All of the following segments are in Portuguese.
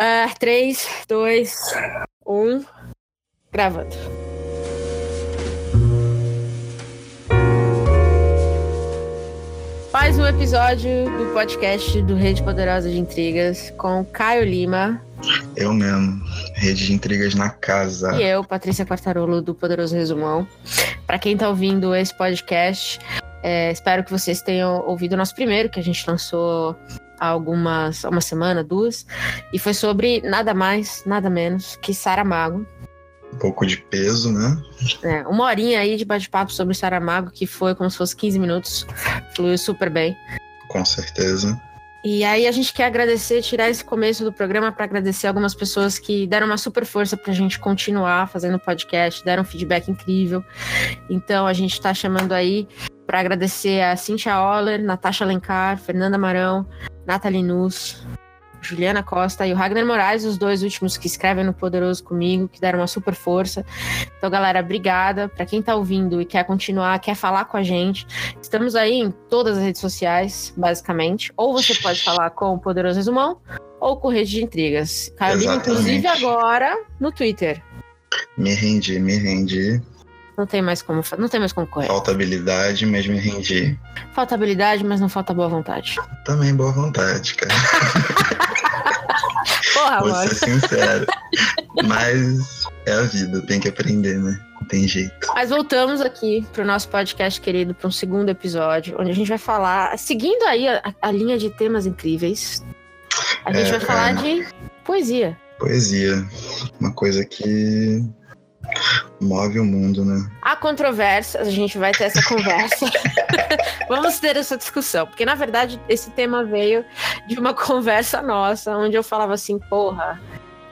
Uh, 3, 2, 1. Gravando. Mais um episódio do podcast do Rede Poderosa de Intrigas com Caio Lima. Eu mesmo, Rede de Intrigas na casa. E eu, Patrícia Quartarolo, do Poderoso Resumão. Para quem tá ouvindo esse podcast, é, espero que vocês tenham ouvido o nosso primeiro, que a gente lançou há algumas, uma semana, duas, e foi sobre nada mais, nada menos que Saramago. Um pouco de peso, né? É, uma horinha aí de bate-papo sobre Saramago, que foi como se fosse 15 minutos, fluiu super bem. Com certeza. E aí a gente quer agradecer, tirar esse começo do programa para agradecer algumas pessoas que deram uma super força para a gente continuar fazendo podcast, deram um feedback incrível. Então a gente está chamando aí para agradecer a Cintia Oller, Natasha Alencar, Fernanda Marão, Nathalie Nus, Juliana Costa e o Ragnar Moraes, os dois últimos que escrevem no Poderoso comigo, que deram uma super força. Então, galera, obrigada. Para quem tá ouvindo e quer continuar, quer falar com a gente, estamos aí em todas as redes sociais, basicamente. Ou você pode falar com o Poderoso Resumão ou com Rede de Intrigas. Carolina, inclusive, agora no Twitter. Me rendi, me rendi. Não tem mais como, não tem mais como correr. Falta habilidade, mas me rendi. Falta habilidade, mas não falta boa vontade. Também boa vontade, cara. Porra, Vou mano. ser sincero. Mas é a vida, tem que aprender, né? Não tem jeito. Mas voltamos aqui pro nosso podcast querido, para um segundo episódio, onde a gente vai falar, seguindo aí a, a linha de temas incríveis, a gente É, vai falar é. de poesia. Poesia. Uma coisa que move o mundo, né? Há controvérsias, a gente vai ter essa conversa. Vamos ter essa discussão, porque na verdade esse tema veio de uma conversa nossa, onde eu falava assim, porra,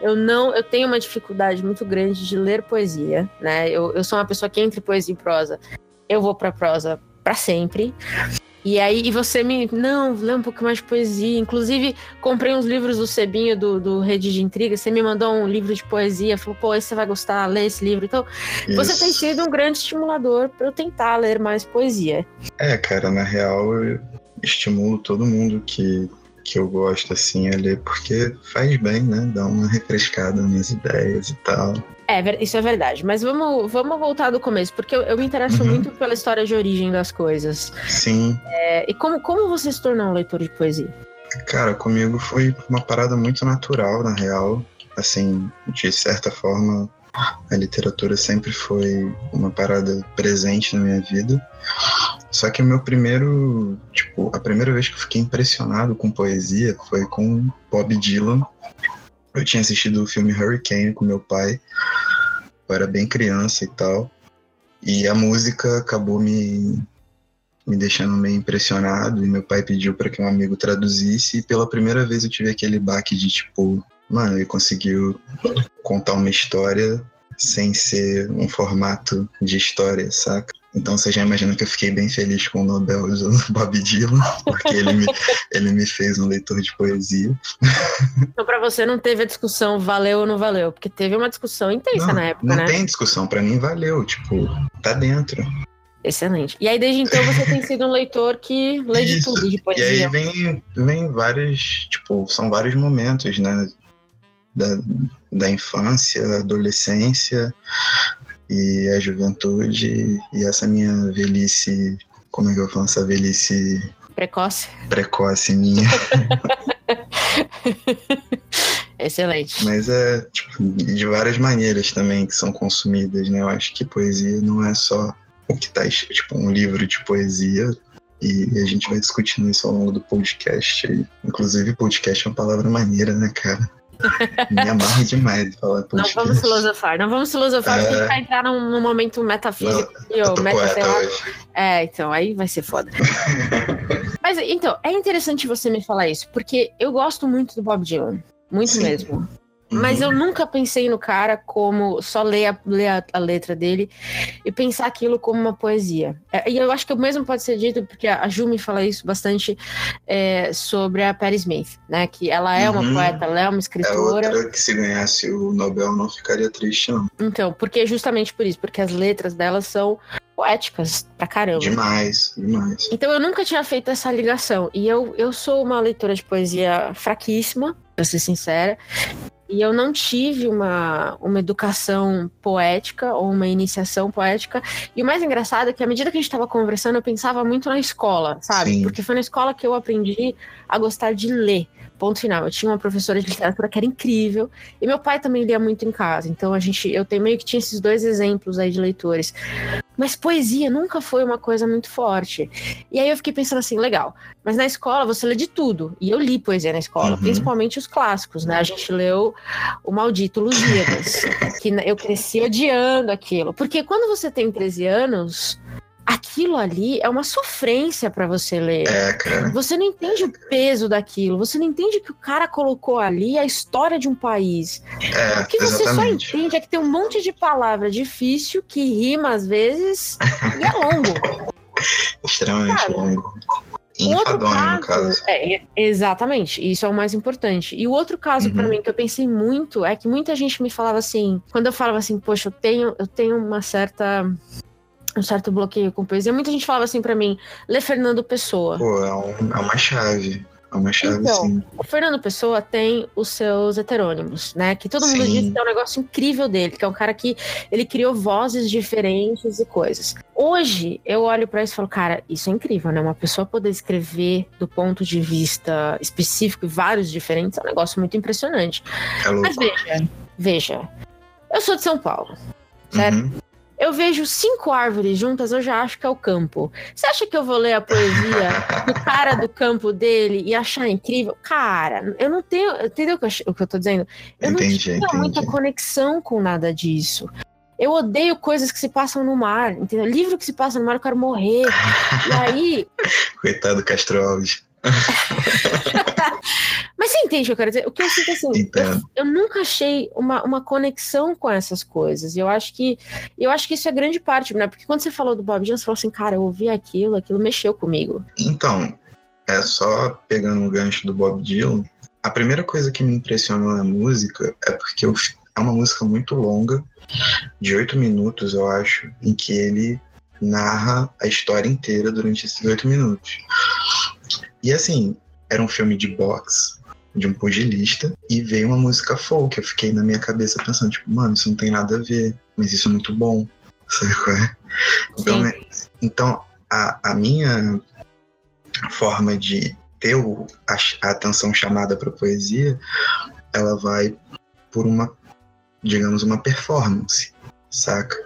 eu não, eu tenho uma dificuldade muito grande de ler poesia, né? Eu, eu sou uma pessoa que entre poesia e prosa, eu vou pra prosa pra sempre. E aí, e você me. Não, lê um pouco mais de poesia. Inclusive, comprei uns livros do Sebinho, do, do Rede de Intriga. Você me mandou um livro de poesia. Falou, pô, esse você vai gostar, lê esse livro. Então, você Isso. tem sido um grande estimulador para eu tentar ler mais poesia. É, cara, na real eu estimulo todo mundo que, que eu gosto assim a ler, porque faz bem, né? Dá uma refrescada nas ideias e tal. É, isso é verdade. Mas vamos, vamos voltar do começo, porque eu, eu me interesso Uhum. muito pela história de origem das coisas. Sim, É, e como, como você se tornou um leitor de poesia? cara, comigo foi uma parada muito natural, na real. Assim, de certa forma, a literatura sempre foi uma parada presente na minha vida. Só que o meu primeiro, tipo, a primeira vez que eu fiquei impressionado com poesia foi com Bob Dylan. Eu tinha assistido o filme Hurricane com meu pai. Eu era bem criança e tal. E a música acabou me, me deixando meio impressionado. E meu pai pediu para que um amigo traduzisse. E pela primeira vez eu tive aquele baque de tipo, mano, ele conseguiu contar uma história sem ser um formato de história, saca? Então você já imagina que eu fiquei bem feliz com o Nobel do Bob Dylan, porque ele me, ele me fez um leitor de poesia. Então, para você não teve a discussão valeu ou não valeu, porque teve uma discussão intensa Não, na época, não né? tem discussão, pra mim valeu, tipo, tá dentro. Excelente. E aí, desde então, você tem sido um leitor que lê de tudo, de E poesia. aí vem, vem vários, tipo, são vários momentos, né? Da, da infância, adolescência e a juventude e essa minha velhice, como é que eu falo, essa velhice Precoce. precoce minha. Excelente. Mas é, tipo, de várias maneiras também que são consumidas, né? Eu acho que poesia não é só o que tá, tipo, um livro de poesia. E a gente vai discutindo isso ao longo do podcast. aí. Inclusive, podcast é uma palavra maneira, né, cara? Me amarro demais de falar Não vamos filosofar, não vamos filosofar, porque a gente É. vai entrar num, num momento metafísico. meta, hoje. É, então, aí vai ser foda. Mas, então, é interessante você me falar isso, porque eu gosto muito do Bob Dylan. Muito Sim. mesmo. Mas Uhum. eu nunca pensei no cara como só ler a, ler a, a letra dele e pensar aquilo como uma poesia. É, E eu acho que o mesmo pode ser dito, porque a Ju me fala isso bastante é, sobre a Patti Smith, né? Que ela é uma Uhum. poeta, ela é uma É escritora. outra que se ganhasse o Nobel não ficaria triste, não. Então, porque justamente por isso, porque as letras dela são poéticas pra caramba. Demais, demais. Então eu nunca tinha feito essa ligação. E eu, eu sou uma leitora de poesia fraquíssima. para ser sincera. E eu não tive uma, uma educação poética ou uma iniciação poética. E o mais engraçado é que, à medida que a gente estava conversando, eu pensava muito na escola, sabe? Sim. Porque foi na escola que eu aprendi a gostar de ler. Ponto final. Eu tinha uma professora de literatura que era incrível. E meu pai também lia muito em casa. Então a gente, eu tenho meio que tinha esses dois exemplos aí de leitores. Mas poesia nunca foi uma coisa muito forte. E aí eu fiquei pensando assim, legal. Mas na escola você lê de tudo. E eu li poesia na escola, uhum. principalmente os clássicos, né? A gente leu o maldito Lusíadas, que eu cresci odiando aquilo. Porque quando você tem 13 anos, aquilo ali é uma sofrência para você ler. É, cara. Você não entende o peso daquilo, você não entende que o cara colocou ali a história de um país. É, o que você exatamente. só entende é que tem um monte de palavra difícil que rima às vezes e é longo. Extremamente cara, longo. Enfadonho, no caso. É, exatamente, isso é o mais importante. E o outro caso uhum. para mim que eu pensei muito é que muita gente me falava assim, quando eu falava assim, poxa, eu tenho, eu tenho uma certa um certo bloqueio com poesia. Muita gente falava assim para mim, lê Fernando Pessoa. Pô, é, um, é uma chave. É uma chave, então, sim. O Fernando Pessoa tem os seus heterônimos, né? Que todo mundo sim. diz que é um negócio incrível dele, que é um cara que ele criou vozes diferentes e coisas. Hoje, eu olho para isso e falo, cara, isso é incrível, né? Uma pessoa poder escrever do ponto de vista específico e vários diferentes é um negócio muito impressionante. É Mas veja, veja. Eu sou de São Paulo, certo? Uhum. Eu vejo cinco árvores juntas, eu já acho que é o campo. Você acha que eu vou ler a poesia do cara do campo dele e achar incrível? Cara, eu não tenho. Entendeu o que eu tô dizendo? Eu entendi, não tenho entendi. muita conexão com nada disso. Eu odeio coisas que se passam no mar, entendeu? Livro que se passa no mar, eu quero morrer. e aí. Coitado do Castro Alves. Mas você entende o que eu quero dizer? O que eu sinto assim, eu, eu, nunca achei uma, uma conexão com essas coisas. Eu acho que eu acho que isso é grande parte, né? Porque quando você falou do Bob Dylan, você falou assim, cara, eu ouvi aquilo, aquilo mexeu comigo. Então, é só pegando o gancho do Bob Dylan, a primeira coisa que me impressionou na música é porque eu, é uma música muito longa, de oito minutos, eu acho, em que ele narra a história inteira durante esses oito minutos. E assim, era um filme de boxe, de um pugilista, e veio uma música folk. Eu fiquei na minha cabeça pensando, tipo, mano, isso não tem nada a ver, mas isso é muito bom. Sabe qual é? Então, é, então a, a minha forma de ter o, a, a atenção chamada para poesia, ela vai por uma, digamos, uma performance, saca?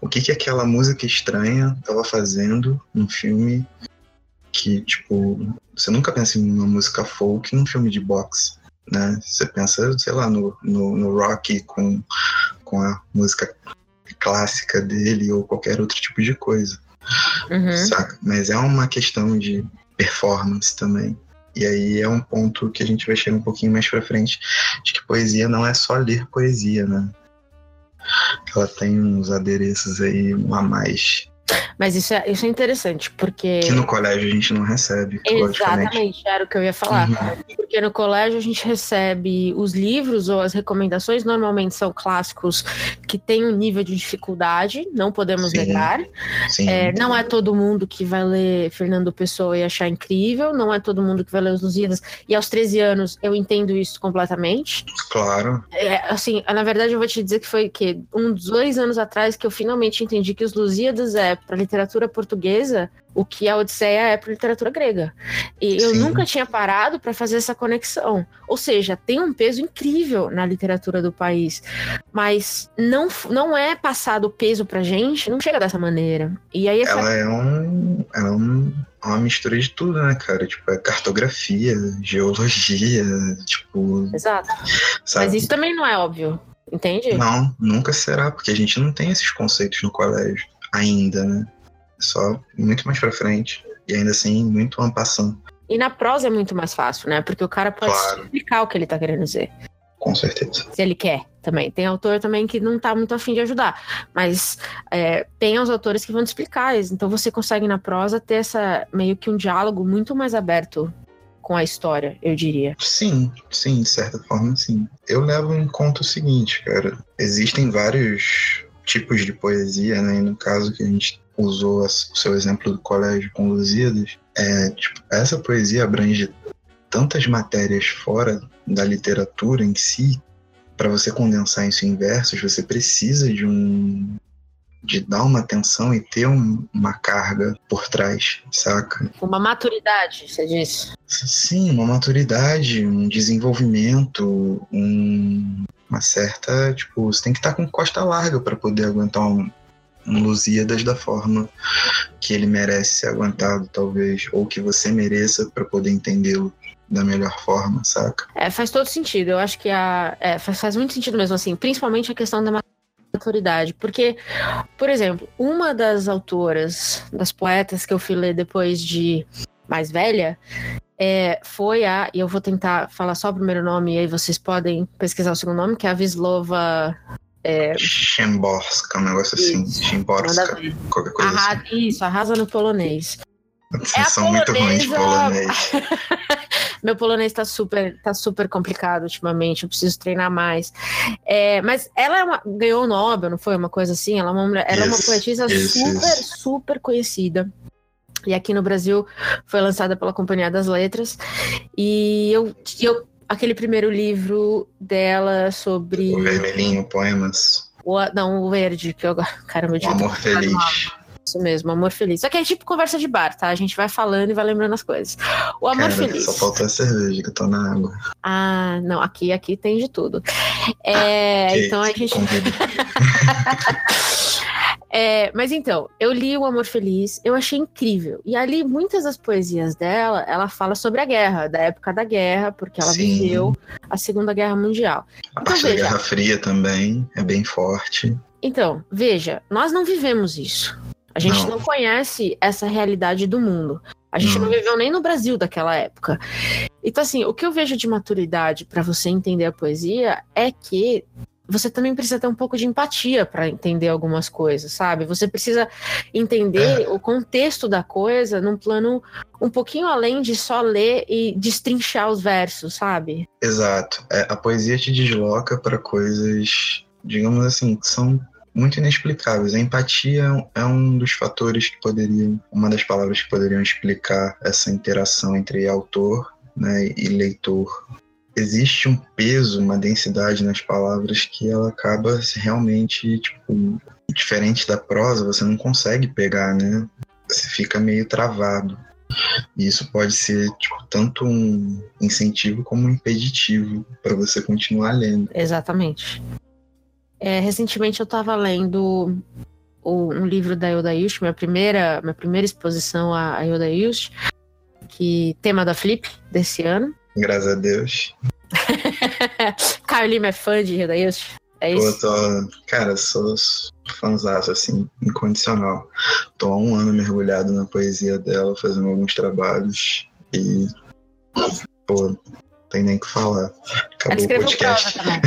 O que que aquela música estranha estava fazendo no filme que, tipo, você nunca pensa em uma música folk em um filme de boxe, né? Você pensa, sei lá, no, no, no rock com, com a música clássica dele ou qualquer outro tipo de coisa. Uhum. Saca? Mas é uma questão de performance também. E aí é um ponto que a gente vai chegar um pouquinho mais pra frente, de que poesia não é só ler poesia, né? Ela tem uns adereços aí a mais mas isso é, isso é interessante, porque. Que no colégio a gente não recebe. Exatamente, era o que eu ia falar. Uhum. Porque no colégio a gente recebe os livros ou as recomendações, normalmente são clássicos que têm um nível de dificuldade, não podemos Sim. negar. Sim. É, não é todo mundo que vai ler Fernando Pessoa e achar incrível, não é todo mundo que vai ler os Lusíadas. E aos 13 anos eu entendo isso completamente. Claro. É, assim, na verdade eu vou te dizer que foi que uns dois anos atrás que eu finalmente entendi que os Lusíadas é para literatura portuguesa o que a Odisseia é para literatura grega. E eu nunca tinha parado para fazer essa conexão. Ou seja, tem um peso incrível na literatura do país, mas não, não é passado o peso para gente, não chega dessa maneira. E aí ela é um, ela é um uma mistura de tudo, né, cara? Tipo, é cartografia, geologia, tipo. Exato. Sabe? Mas isso também não é óbvio, entende? Não, nunca será, porque a gente não tem esses conceitos no colégio ainda, né? Só muito mais pra frente. E ainda assim, muito ampassando. E na prosa é muito mais fácil, né? Porque o cara pode claro. explicar o que ele tá querendo dizer. Com certeza. Se ele quer também. Tem autor também que não tá muito afim de ajudar. Mas é, tem os autores que vão te explicar. Então você consegue na prosa ter essa meio que um diálogo muito mais aberto com a história, eu diria. Sim, sim, de certa forma, sim. Eu levo em conta o seguinte, cara. Existem vários tipos de poesia, né? E no caso que a gente usou o seu exemplo do colégio com Lusíadas, é, tipo, essa poesia abrange tantas matérias fora da literatura em si, para você condensar isso em versos, você precisa de um de dar uma atenção e ter um, uma carga por trás, saca? Uma maturidade, você disse. Sim, uma maturidade, um desenvolvimento, um, uma certa, tipo, você tem que estar com costa larga para poder aguentar um, um Lusíadas da forma que ele merece ser aguentado, talvez, ou que você mereça para poder entendê-lo da melhor forma, saca? É, faz todo sentido. Eu acho que a, é, faz, faz muito sentido mesmo, assim, principalmente a questão da maturidade. Porque, por exemplo, uma das autoras, das poetas que eu fui ler depois de mais velha, é, foi a. E eu vou tentar falar só o primeiro nome, e aí vocês podem pesquisar o segundo nome, que é a Vislova. É... Szymborska, um negócio assim. Szymborska, qualquer coisa Arra... assim. Isso, arrasa no polonês. Vocês é são muito ruins de polonês. Meu polonês tá super, tá super complicado ultimamente, eu preciso treinar mais. É, mas ela é uma, ganhou o Nobel, não foi? Uma coisa assim? Ela é uma, ela é uma poetisa super, super conhecida. E aqui no Brasil foi lançada pela Companhia das Letras. E eu, eu aquele primeiro livro dela sobre. O Vermelhinho, Poemas. O, não, o verde, que eu. Caramba, eu O Amor Feliz. Isso mesmo, amor feliz. Só que é tipo conversa de bar, tá? A gente vai falando e vai lembrando as coisas. O amor Cara, feliz. Só falta a cerveja que eu tô na água. Ah, não, aqui, aqui tem de tudo. É, okay, então a gente. É, mas então, eu li O Amor Feliz, eu achei incrível. E ali, muitas das poesias dela, ela fala sobre a guerra, da época da guerra, porque ela Sim. viveu a Segunda Guerra Mundial. A então, parte veja, da Guerra Fria também é bem forte. Então, veja, nós não vivemos isso. A gente não, não conhece essa realidade do mundo. A gente não. não viveu nem no Brasil daquela época. Então, assim, o que eu vejo de maturidade para você entender a poesia é que você também precisa ter um pouco de empatia para entender algumas coisas, sabe? Você precisa entender é. o contexto da coisa num plano um pouquinho além de só ler e destrinchar os versos, sabe? Exato. É, a poesia te desloca para coisas, digamos assim, que são muito inexplicáveis. A empatia é um dos fatores que poderiam, uma das palavras que poderiam explicar essa interação entre autor né, e leitor. Existe um peso, uma densidade nas palavras que ela acaba realmente, tipo, diferente da prosa, você não consegue pegar, né? Você fica meio travado. E isso pode ser tipo, tanto um incentivo como um impeditivo para você continuar lendo. Exatamente. É, recentemente eu estava lendo o, um livro da Yoda Ilst, minha primeira, minha primeira exposição a, a Yoda Ilst, que tema da Flip desse ano. Graças a Deus. Caio Lima é fã de Yoda Ilst? É isso? Pô, tô, cara, sou fãzaço, assim, incondicional. Tô há um ano mergulhado na poesia dela, fazendo alguns trabalhos e, pô, tem nem o que falar. Acabou ela escreveu prosa também.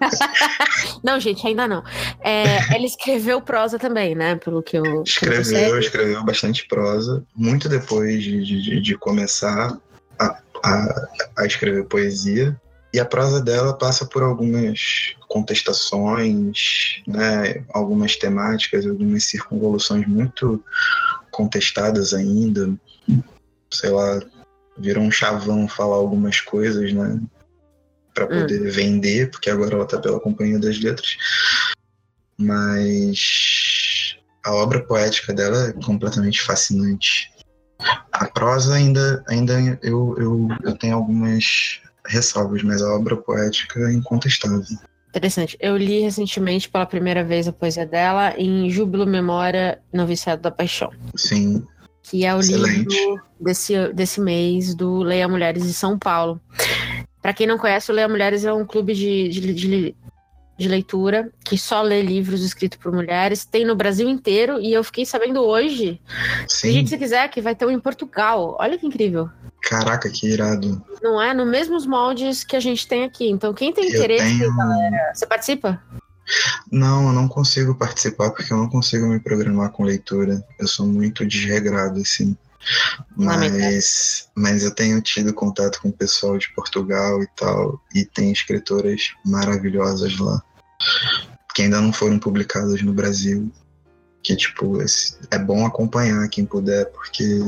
não, gente, ainda não. É, ela escreveu prosa também, né? Pelo que eu. Escreveu, escreveu bastante prosa. Muito depois de, de, de começar a, a, a escrever poesia. E a prosa dela passa por algumas contestações, né, algumas temáticas, algumas circunvoluções muito contestadas ainda. Sei lá, virou um chavão falar algumas coisas, né? Para hum. poder hum. vender, porque agora ela tá pela Companhia das Letras. Mas a obra poética dela é completamente fascinante. A prosa ainda, ainda eu, eu, eu tenho algumas ressalvas, mas a obra poética é incontestável. Interessante. Eu li recentemente pela primeira vez a poesia dela em Júbilo Memória Noviciado da Paixão. Sim que é o Excelente. livro desse, desse mês do Leia Mulheres de São Paulo. Para quem não conhece, o Leia Mulheres é um clube de, de, de, de, leitura que só lê livros escritos por mulheres. Tem no Brasil inteiro e eu fiquei sabendo hoje. Sim. Gente, se quiser, que vai ter um em Portugal. Olha que incrível. Caraca, que irado. Não é? No mesmos moldes que a gente tem aqui. Então, quem tem interesse, tenho... galera, você participa? Não, eu não consigo participar porque eu não consigo me programar com leitura. Eu sou muito desregrado, assim. Mas, mas eu tenho tido contato com o pessoal de Portugal e tal, e tem escritoras maravilhosas lá, que ainda não foram publicadas no Brasil. Que, tipo, é bom acompanhar quem puder, porque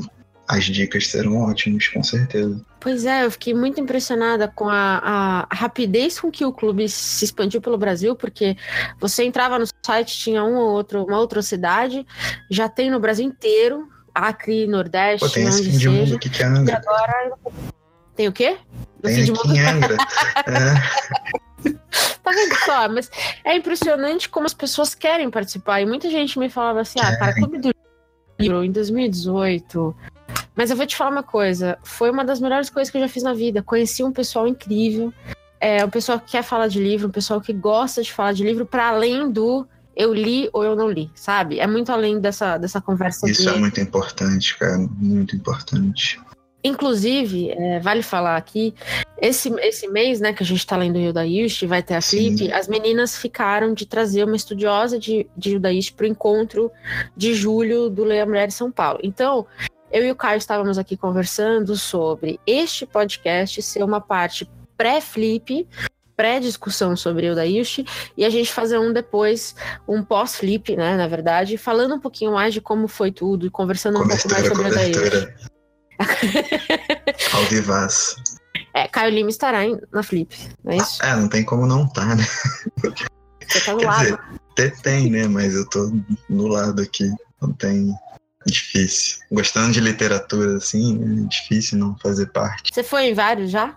as dicas serão ótimas, com certeza. Pois é, eu fiquei muito impressionada com a, a, rapidez com que o clube se expandiu pelo Brasil, porque você entrava no site, tinha um ou outro, uma outra cidade, já tem no Brasil inteiro, Acre, Nordeste, Pô, tem esse fim de mundo aqui que é Angra. E agora... Tem o quê? No tem aqui em Angra. é. Tá vendo só? Mas é impressionante como as pessoas querem participar. E muita gente me falava assim, ah, cara, Clube do Livro, em 2018... Mas eu vou te falar uma coisa: foi uma das melhores coisas que eu já fiz na vida. Conheci um pessoal incrível, é, um pessoal que quer falar de livro, um pessoal que gosta de falar de livro, para além do eu li ou eu não li, sabe? É muito além dessa, dessa conversa. Isso de... é muito importante, cara, muito importante. Inclusive, é, vale falar aqui, esse, esse mês, né, que a gente está lendo Hilda Ilst, vai ter a Flip, as meninas ficaram de trazer uma estudiosa de, de Ilst para o encontro de julho do Leia Mulher de São Paulo. Então, eu e o Caio estávamos aqui conversando sobre este podcast ser uma parte pré-flip, pré-discussão sobre o Daishi, e a gente fazer um depois, um pós-flip, né, na verdade, falando um pouquinho mais de como foi tudo, e conversando um pouco mais sobre o Daishi. Ao vivaz. É, Caio Lima estará em, na Flip, não é isso? É, não tem como não estar, tá, né? Você tá do Quer lado. Dizer, tem, né? Mas eu tô do lado aqui. Não tem Difícil. Gostando de literatura, assim, é difícil não fazer parte. Você foi em vários já?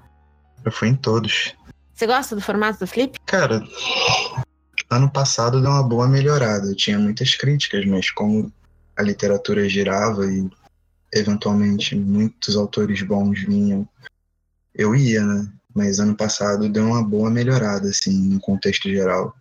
Eu fui em todos. Você gosta do formato do Flip? Cara, ano passado deu uma boa melhorada. Eu tinha muitas críticas, mas como a literatura girava e eventualmente muitos autores bons vinham, eu ia, né? Mas ano passado deu uma boa melhorada, assim, no contexto geral.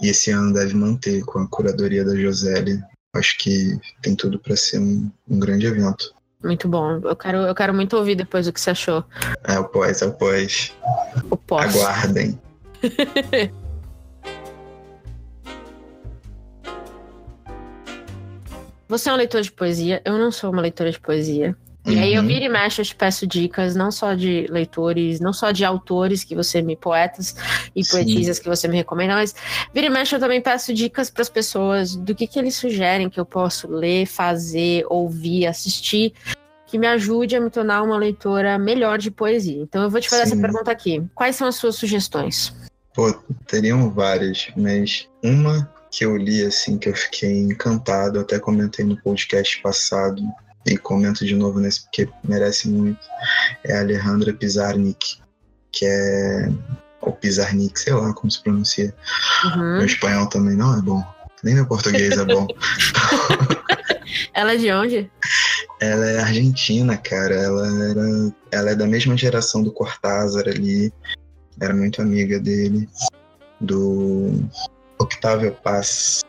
E esse ano deve manter com a curadoria da Josélia acho que tem tudo para ser um, um, grande evento. Muito bom. Eu quero, eu quero muito ouvir depois o que você achou. É o pós, é o pós. O pós. Aguardem. Você é um leitor de poesia, eu não sou uma leitora de poesia. E uhum. aí eu uhum. viro e mexo, eu te peço dicas, não só de leitores, não só de autores que você me, poetas e poetisas que você me recomenda, mas vira e mexe eu também peço dicas para as pessoas do que, que eles sugerem que eu posso ler, fazer, ouvir, assistir, que me ajude a me tornar uma leitora melhor de poesia. Então eu vou te fazer Sim. essa pergunta aqui. Quais são as suas sugestões? Pô, teriam várias, mas uma que eu li assim que eu fiquei encantado, até comentei no podcast passado, e comento de novo nesse porque merece muito, é a Alejandra Pizarnik, que é. Ou Pizarnik, sei lá como se pronuncia. Uhum. Meu espanhol também não é bom. Nem meu português é bom. ela é de onde? Ela é argentina, cara. Ela era. Ela é da mesma geração do Cortázar ali. Era muito amiga dele. Do Octavio Paz.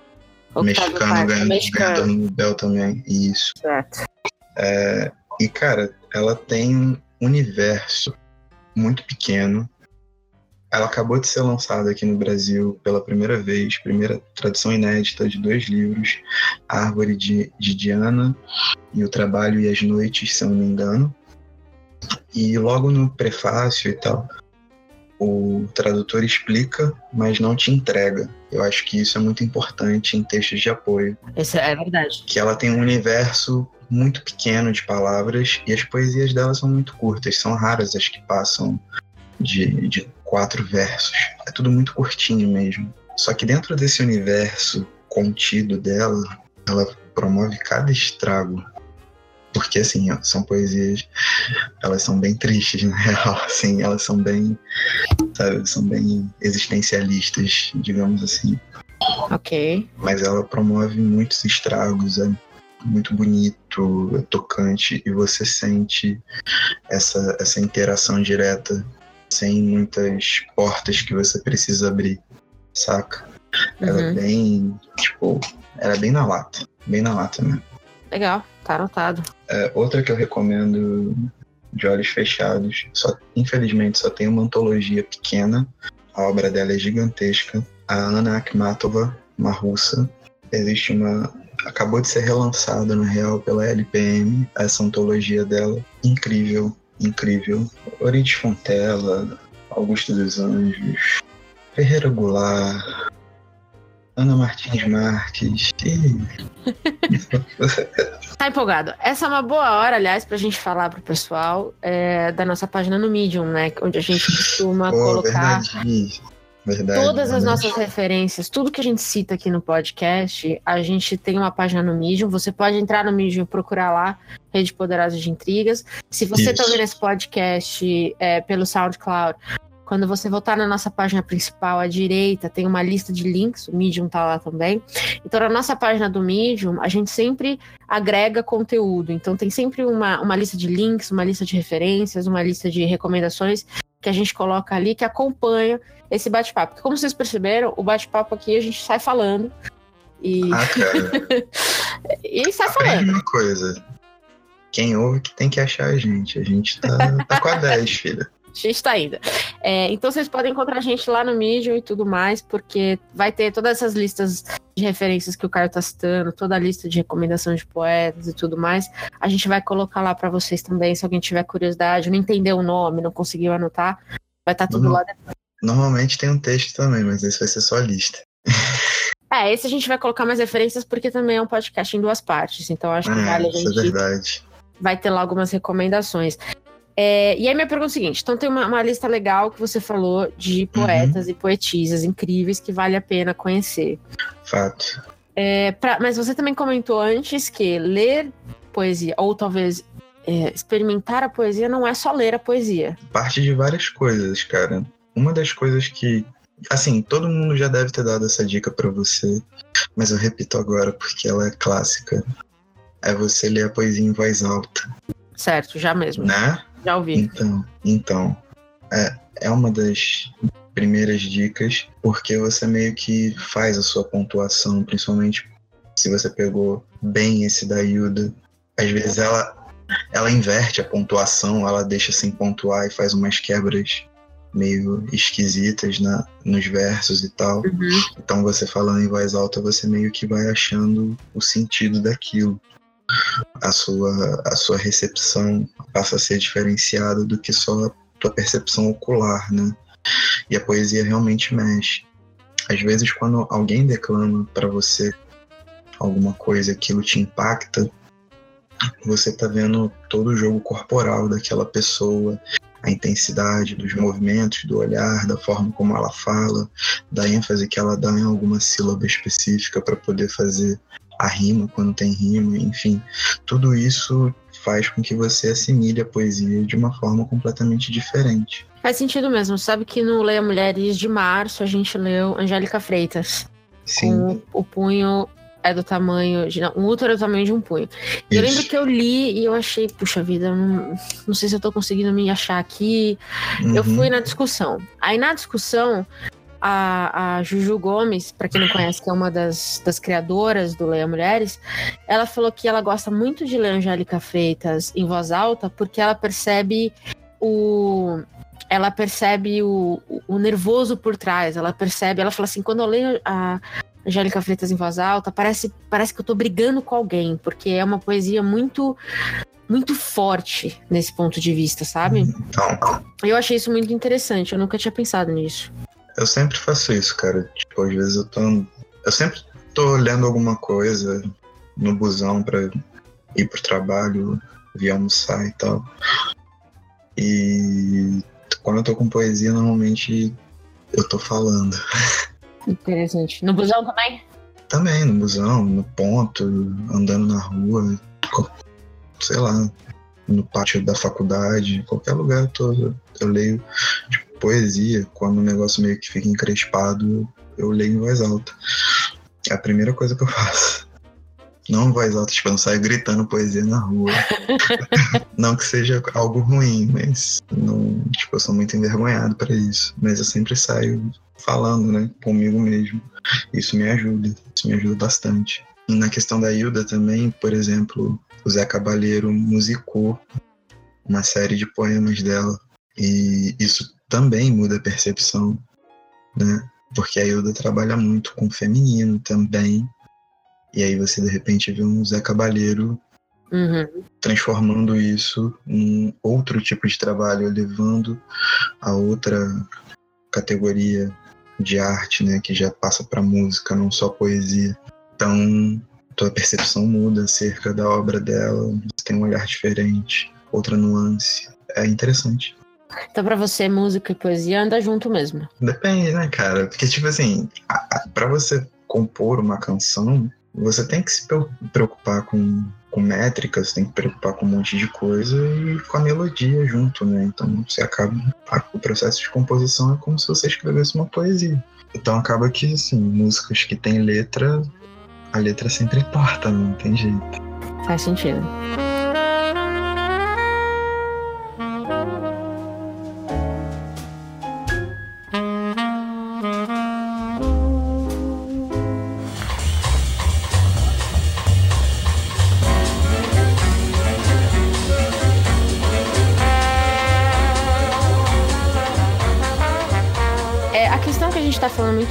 Mexicano ganhando, ganhando Nobel também. Isso. Certo. É, e, cara, ela tem um universo muito pequeno. Ela acabou de ser lançada aqui no Brasil pela primeira vez, primeira tradução inédita de dois livros, A Árvore de, de Diana e O Trabalho e as Noites, se eu não me engano. E logo no prefácio e tal, o tradutor explica, mas não te entrega. Eu acho que isso é muito importante em textos de apoio. Isso é verdade. Que ela tem um universo muito pequeno de palavras e as poesias dela são muito curtas, são raras as que passam de, de quatro versos. É tudo muito curtinho mesmo. Só que dentro desse universo contido dela, ela promove cada estrago. Porque, assim, são poesias, elas são bem tristes, na real, assim, elas são bem, sabe, são bem existencialistas, digamos assim. Ok. Mas ela promove muitos estragos, é muito bonito, é tocante e você sente essa, essa interação direta sem muitas portas que você precisa abrir, saca? Uhum. Ela é uhum. bem, tipo, era é bem na lata, bem na lata mesmo. Legal, tá anotado. É, outra que eu recomendo de olhos fechados, só, infelizmente só tem uma antologia pequena, a obra dela é gigantesca. A Ana Akhmatova, uma russa, existe uma acabou de ser relançada, na real, pela LPM, essa antologia dela. Incrível, incrível. Orides Fontela, Augusto dos Anjos, Ferreira Goulart, Ana Martins Marques. Tá empolgado. Essa é uma boa hora, aliás, pra gente falar pro pessoal é, da nossa página no Medium, né? Onde a gente costuma Pô, colocar verdade. Verdade, todas as nossas referências, tudo que a gente cita aqui no podcast, a gente tem uma página no Medium. Você pode entrar no Medium e procurar lá, Rede Poderosa de Intrigas. Se você está ouvindo esse podcast é, pelo SoundCloud, quando você voltar na nossa página principal à direita, tem uma lista de links, o Medium tá lá também. Então, na nossa página do Medium, a gente sempre agrega conteúdo. Então, tem sempre uma, uma lista de links, uma lista de referências, uma lista de recomendações que a gente coloca ali que acompanha esse bate-papo. Porque, como vocês perceberam, o bate-papo aqui a gente sai falando. E. Ah, cara. e sai falando. uma coisa. Quem ouve que tem que achar a gente. A gente tá, tá com a 10, filha. A gente tá indo. É, então vocês podem encontrar a gente lá no Medium e tudo mais, porque vai ter todas essas listas de referências que o Caio tá citando, toda a lista de recomendação de poetas e tudo mais. A gente vai colocar lá para vocês também, se alguém tiver curiosidade, não entendeu o nome, não conseguiu anotar, vai estar tá tudo lá depois. Normalmente tem um texto também, mas esse vai ser só a lista. É, esse a gente vai colocar mais referências porque também é um podcast em duas partes, então acho que é, vale a gente. Isso é verdade. Vai ter lá algumas recomendações. É, e aí minha pergunta é a seguinte: então tem uma, uma lista legal que você falou de uhum. poetas uhum. e poetisas incríveis que vale a pena conhecer. Fato. É, pra, mas você também comentou antes que ler poesia, ou talvez é, experimentar a poesia, não é só ler a poesia. Parte de várias coisas, cara. Uma das coisas que. Assim, todo mundo já deve ter dado essa dica para você, mas eu repito agora porque ela é clássica. É você ler a poesia em voz alta. Certo, já mesmo. Né? Já ouvi. Então, então é, é uma das primeiras dicas, porque você meio que faz a sua pontuação, principalmente se você pegou bem esse da Yuda. Às vezes ela, ela inverte a pontuação, ela deixa sem pontuar e faz umas quebras meio esquisitas na, nos versos e tal. Uhum. Então você falando em voz alta, você meio que vai achando o sentido daquilo a sua, a sua recepção passa a ser diferenciada do que só a tua percepção ocular, né? E a poesia realmente mexe. Às vezes, quando alguém declama para você alguma coisa, aquilo te impacta, você tá vendo todo o jogo corporal daquela pessoa, a intensidade dos movimentos, do olhar, da forma como ela fala, da ênfase que ela dá em alguma sílaba específica para poder fazer a rima quando tem rima, enfim, tudo isso faz com que você assimile a poesia de uma forma completamente diferente. Faz sentido mesmo. Sabe que no Leia Mulheres de março a gente leu Angélica Freitas. Sim. O punho é do tamanho de. Não, um útero é do tamanho de um punho. E eu lembro que eu li e eu achei, puxa vida, não, não sei se eu tô conseguindo me achar aqui. Uhum. Eu fui na discussão. Aí na discussão, a, a Juju Gomes, para quem não conhece, que é uma das, das criadoras do Leia Mulheres, ela falou que ela gosta muito de ler Angélica Freitas em voz alta porque ela percebe o ela percebe o, o nervoso por trás, ela percebe, ela fala assim, quando eu leio a Angélica Freitas em voz alta, parece, parece que eu tô brigando com alguém, porque é uma poesia muito muito forte nesse ponto de vista, sabe? Então, eu achei isso muito interessante, eu nunca tinha pensado nisso. Eu sempre faço isso, cara. Tipo, às vezes eu tô. Eu sempre tô lendo alguma coisa no busão pra ir pro trabalho, vir almoçar e tal. E quando eu tô com poesia, normalmente eu tô falando. Interessante. No busão também? Também, no busão, no ponto, andando na rua, sei lá, no pátio da faculdade, qualquer lugar eu tô, eu leio. Tipo, poesia, quando o negócio meio que fica encrespado, eu leio em voz alta. É a primeira coisa que eu faço. Não em voz alta, tipo, eu não saio gritando poesia na rua. não que seja algo ruim, mas não, tipo, eu sou muito envergonhado para isso. Mas eu sempre saio falando, né, comigo mesmo. Isso me ajuda, isso me ajuda bastante. E na questão da Hilda também, por exemplo, o Zé Cabaleiro musicou uma série de poemas dela. E isso também muda a percepção, né? Porque a Hilda trabalha muito com o feminino também. E aí você de repente vê um Zé Cabalheiro uhum. transformando isso em outro tipo de trabalho, levando a outra categoria de arte, né, que já passa para música, não só poesia. Então, tua percepção muda acerca da obra dela, você tem um olhar diferente, outra nuance. É interessante. Então, pra você, música e poesia anda junto mesmo. Depende, né, cara? Porque, tipo assim, para você compor uma canção, você tem que se preocupar com, com métricas, tem que preocupar com um monte de coisa e com a melodia junto, né? Então você acaba. O processo de composição é como se você escrevesse uma poesia. Então acaba que, assim, músicas que têm letra, a letra sempre importa, não tem jeito. Faz sentido.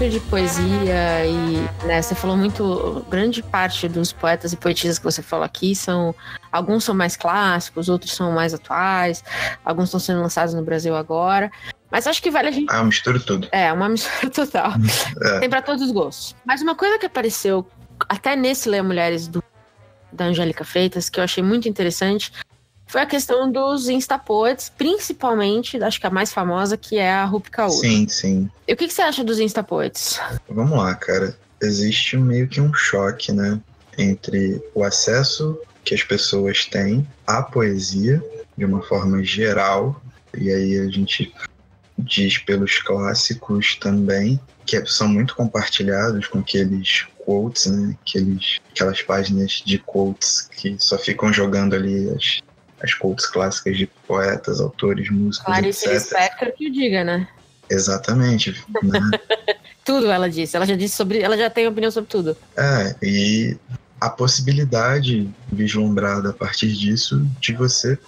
Muito de poesia e né, você falou muito. Grande parte dos poetas e poetisas que você falou aqui são. Alguns são mais clássicos, outros são mais atuais, alguns estão sendo lançados no Brasil agora. Mas acho que vale a gente. Ah, mistura tudo. É, uma mistura total. É. Tem para todos os gostos. Mas uma coisa que apareceu até nesse Leia Mulheres do, da Angélica Freitas, que eu achei muito interessante, foi a questão dos Instapoets, principalmente, acho que a mais famosa, que é a Rupi Kaur. Sim, sim. E o que, que você acha dos Instapoets? Vamos lá, cara. Existe meio que um choque, né? Entre o acesso que as pessoas têm à poesia, de uma forma geral, e aí a gente diz pelos clássicos também, que são muito compartilhados com aqueles quotes, né? Aqueles, aquelas páginas de quotes que só ficam jogando ali as as quotes clássicas de poetas, autores, músicos, Clarice etc. Lispector que o diga, né? Exatamente. Né? tudo ela disse. Ela já disse sobre. Ela já tem opinião sobre tudo. É, e a possibilidade vislumbrada a partir disso de você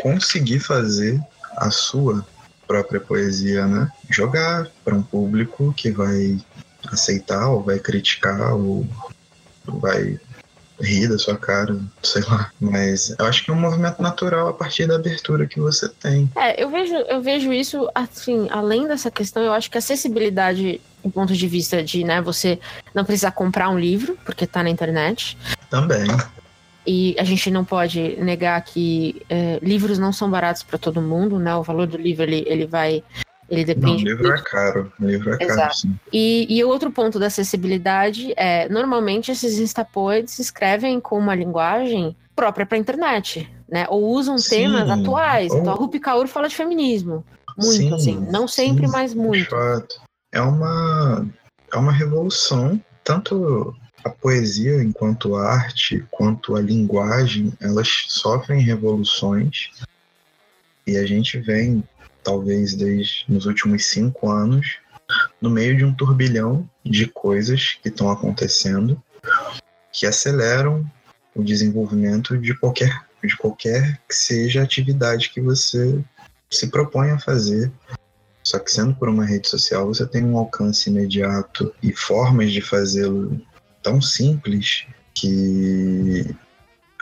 conseguir fazer a sua própria poesia, né? Jogar para um público que vai aceitar ou vai criticar ou vai rir da sua cara, sei lá. Mas eu acho que é um movimento natural a partir da abertura que você tem. É, eu vejo, eu vejo isso, assim, além dessa questão, eu acho que a acessibilidade do ponto de vista de, né, você não precisar comprar um livro, porque tá na internet. Também. E a gente não pode negar que é, livros não são baratos para todo mundo, né? O valor do livro ele, ele vai ele depende. Não, o livro é caro. Livro é Exato. caro, sim. E, e outro ponto da acessibilidade é, normalmente esses instapoets escrevem com uma linguagem própria para a internet, né? Ou usam sim. temas atuais. Ou... Então a Rupi Kaur fala de feminismo. Muito, sim, assim. Não sempre, sim, mas muito. É uma, é uma revolução, tanto a poesia enquanto arte, quanto a linguagem, elas sofrem revoluções e a gente vem talvez desde nos últimos cinco anos, no meio de um turbilhão de coisas que estão acontecendo que aceleram o desenvolvimento de qualquer, de qualquer que seja a atividade que você se propõe a fazer. Só que sendo por uma rede social, você tem um alcance imediato e formas de fazê-lo tão simples que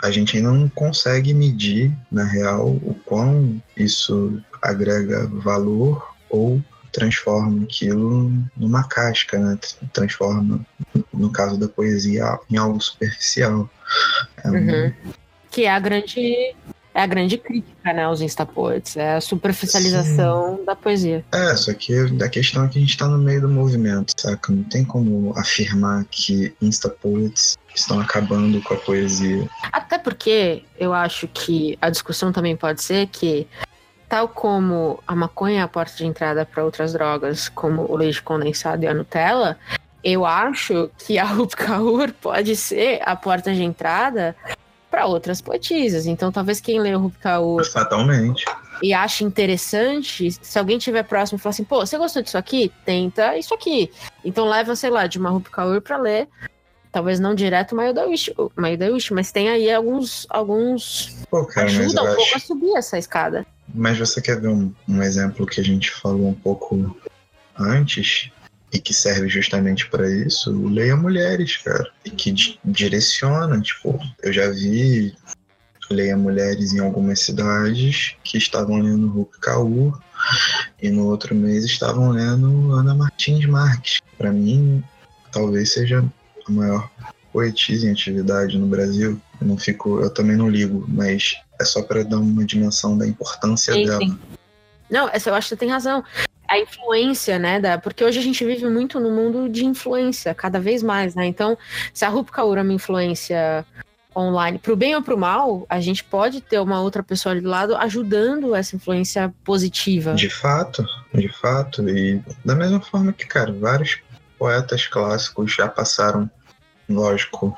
a gente ainda não consegue medir, na real, o quão isso agrega valor ou transforma aquilo numa casca, né? Transforma, no caso da poesia, em algo superficial. É uhum. Que é a grande é a grande crítica, né, aos instapoets, é a superficialização Sim. da poesia. É, só que a questão é que a gente está no meio do movimento, saca? Não tem como afirmar que instapoets estão acabando com a poesia. Até porque eu acho que a discussão também pode ser que tal como a maconha é a porta de entrada para outras drogas, como o leite condensado e a Nutella, eu acho que a Rup Kaur pode ser a porta de entrada para outras poetisas. Então, talvez quem lê o Rup Kaur fatalmente e ache interessante, se alguém estiver próximo e falar assim, pô, você gostou disso aqui? Tenta isso aqui. Então leva, sei lá, de uma Rup Kaur para ler talvez não direto Maiodawish, Wish, mas tem aí alguns alguns Pô, cara, ajuda um acho... pouco a subir essa escada. Mas você quer ver um, um exemplo que a gente falou um pouco antes e que serve justamente para isso? Leia Mulheres, cara, e que di direciona, tipo, eu já vi Leia Mulheres em algumas cidades que estavam lendo Hulk Kaur e no outro mês estavam lendo Ana Martins Marques. Para mim, talvez seja a maior poetisa em atividade no Brasil. Eu não fico, eu também não ligo, mas é só para dar uma dimensão da importância sim, dela. Sim. Não, essa eu acho que você tem razão. A influência, né? Da, porque hoje a gente vive muito no mundo de influência, cada vez mais, né? Então, se a Rup Kaur é uma influência online, pro bem ou pro mal, a gente pode ter uma outra pessoa ali do lado ajudando essa influência positiva. De fato, de fato. E da mesma forma que, cara, vários poetas clássicos já passaram, lógico,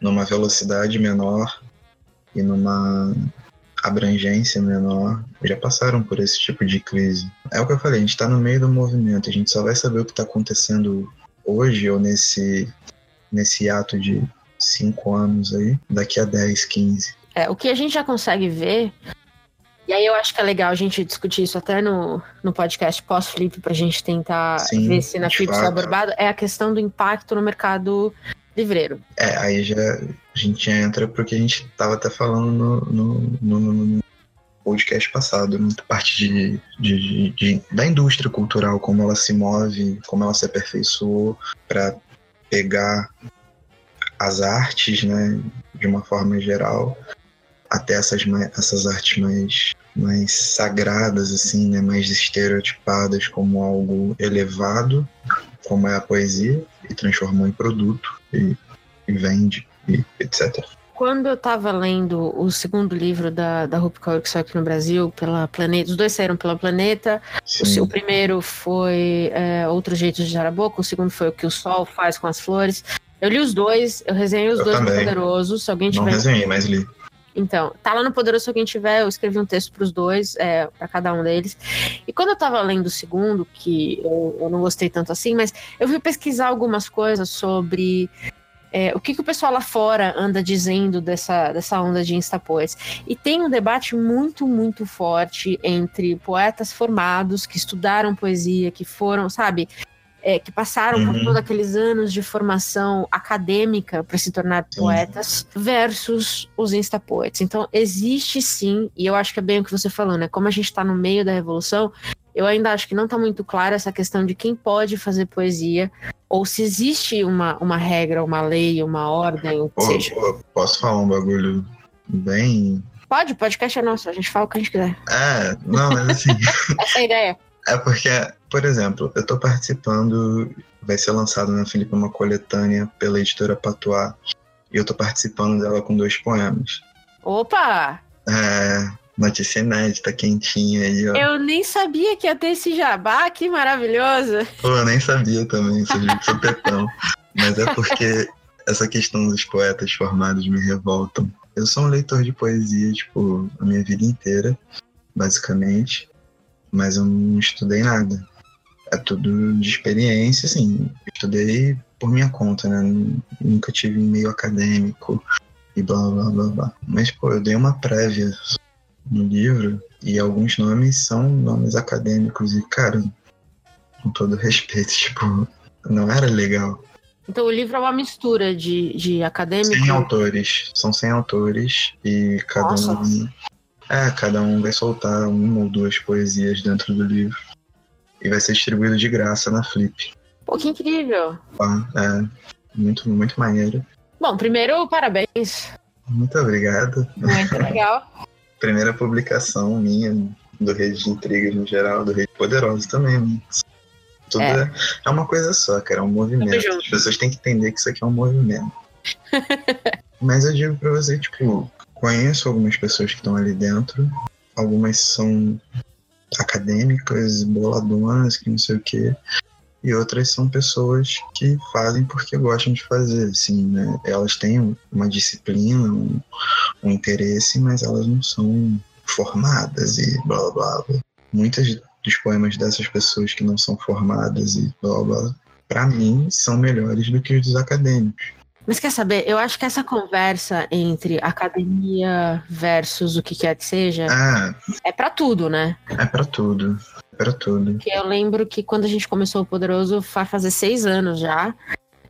numa velocidade menor e numa abrangência menor, já passaram por esse tipo de crise. É o que eu falei, a gente está no meio do movimento, a gente só vai saber o que está acontecendo hoje ou nesse, nesse ato de cinco anos aí, daqui a 10, 15. É, o que a gente já consegue ver, e aí eu acho que é legal a gente discutir isso até no, no podcast pós-flip, para a gente tentar Sim, ver se na flip está abordado, é a questão do impacto no mercado livreiro. É, aí já a gente entra porque a gente estava até falando no, no, no, no podcast passado, na parte de, de, de, da indústria cultural, como ela se move, como ela se aperfeiçoou para pegar as artes, né, de uma forma geral, até essas, essas artes mais, mais sagradas, assim, né, mais estereotipadas como algo elevado, como é a poesia, e transformou em produto e, e vende, e etc. Quando eu estava lendo o segundo livro da, da Rupi Kaur, que saiu aqui no Brasil, pela Planeta, os dois saíram pela Planeta. O, o, primeiro foi é, Outros Jeitos de Jaraboca, o segundo foi O que o Sol faz com as flores. Eu li os dois, eu resenhei os eu dois também. no Poderoso. Se alguém tiver. Não resenhei, mas li. Então, tá lá no Poderoso alguém tiver, eu escrevi um texto para os dois, é, para cada um deles. E quando eu tava lendo o segundo, que eu, eu, não gostei tanto assim, mas eu fui pesquisar algumas coisas sobre é, o que, que o pessoal lá fora anda dizendo dessa, dessa onda de instapoets. E tem um debate muito, muito forte entre poetas formados que estudaram poesia, que foram, sabe, é, que passaram uhum. por todos aqueles anos de formação acadêmica para se tornar sim. poetas, versus os instapoets. Então, existe sim, e eu acho que é bem o que você falou, né? Como a gente está no meio da revolução, eu ainda acho que não está muito clara essa questão de quem pode fazer poesia, ou se existe uma, uma regra, uma lei, uma ordem, o que seja. Posso falar um bagulho bem. Pode, podcast é nosso, a gente fala o que a gente quiser. É, não, mas assim. essa é a ideia. É porque, por exemplo, eu estou participando, vai ser lançado na Felipe uma coletânea pela editora Patois, e eu estou participando dela com dois poemas. Opa! É, notícia inédita, quentinha aí, ó. Eu nem sabia que ia ter esse jabá, que maravilhoso! Pô, eu nem sabia também, sou de supetão. Mas é porque essa questão dos poetas formados me revoltam. Eu sou um leitor de poesia, tipo, a minha vida inteira, basicamente mas eu não estudei nada. É tudo de experiência, assim. Estudei por minha conta, né? Nunca tive meio acadêmico e blá blá blá blá. Mas, pô, eu dei uma prévia no livro e alguns nomes são nomes acadêmicos e, cara, com todo respeito, tipo, não era legal. Então o livro é uma mistura de, de acadêmicos? 100 autores, são 100 autores e cada Nossa. um é, cada um vai soltar uma ou duas poesias dentro do livro. E vai ser distribuído de graça na Flip. Pô, que incrível! Ah, é, muito, muito maneiro. Bom, primeiro, parabéns. Muito obrigado. Muito legal. Primeira publicação minha do Rede de Intrigas no geral, do Rede Poderoso também. Tudo é. é, é uma coisa só, cara, é um movimento. As pessoas têm que entender que isso aqui é um movimento. Mas eu digo pra você, tipo, Conheço algumas pessoas que estão ali dentro, algumas são acadêmicas, boladonas, que não sei o quê, e outras são pessoas que fazem porque gostam de fazer, assim, né? Elas têm uma disciplina, um, um interesse, mas elas não são formadas e blá blá blá. Muitas dos poemas dessas pessoas que não são formadas e blá blá, para mim, são melhores do que os dos acadêmicos. Mas quer saber? Eu acho que essa conversa entre academia versus o que quer que seja é, é para tudo, né? É para tudo. É para tudo. Porque eu lembro que quando a gente começou o Poderoso, vai fazer seis anos já.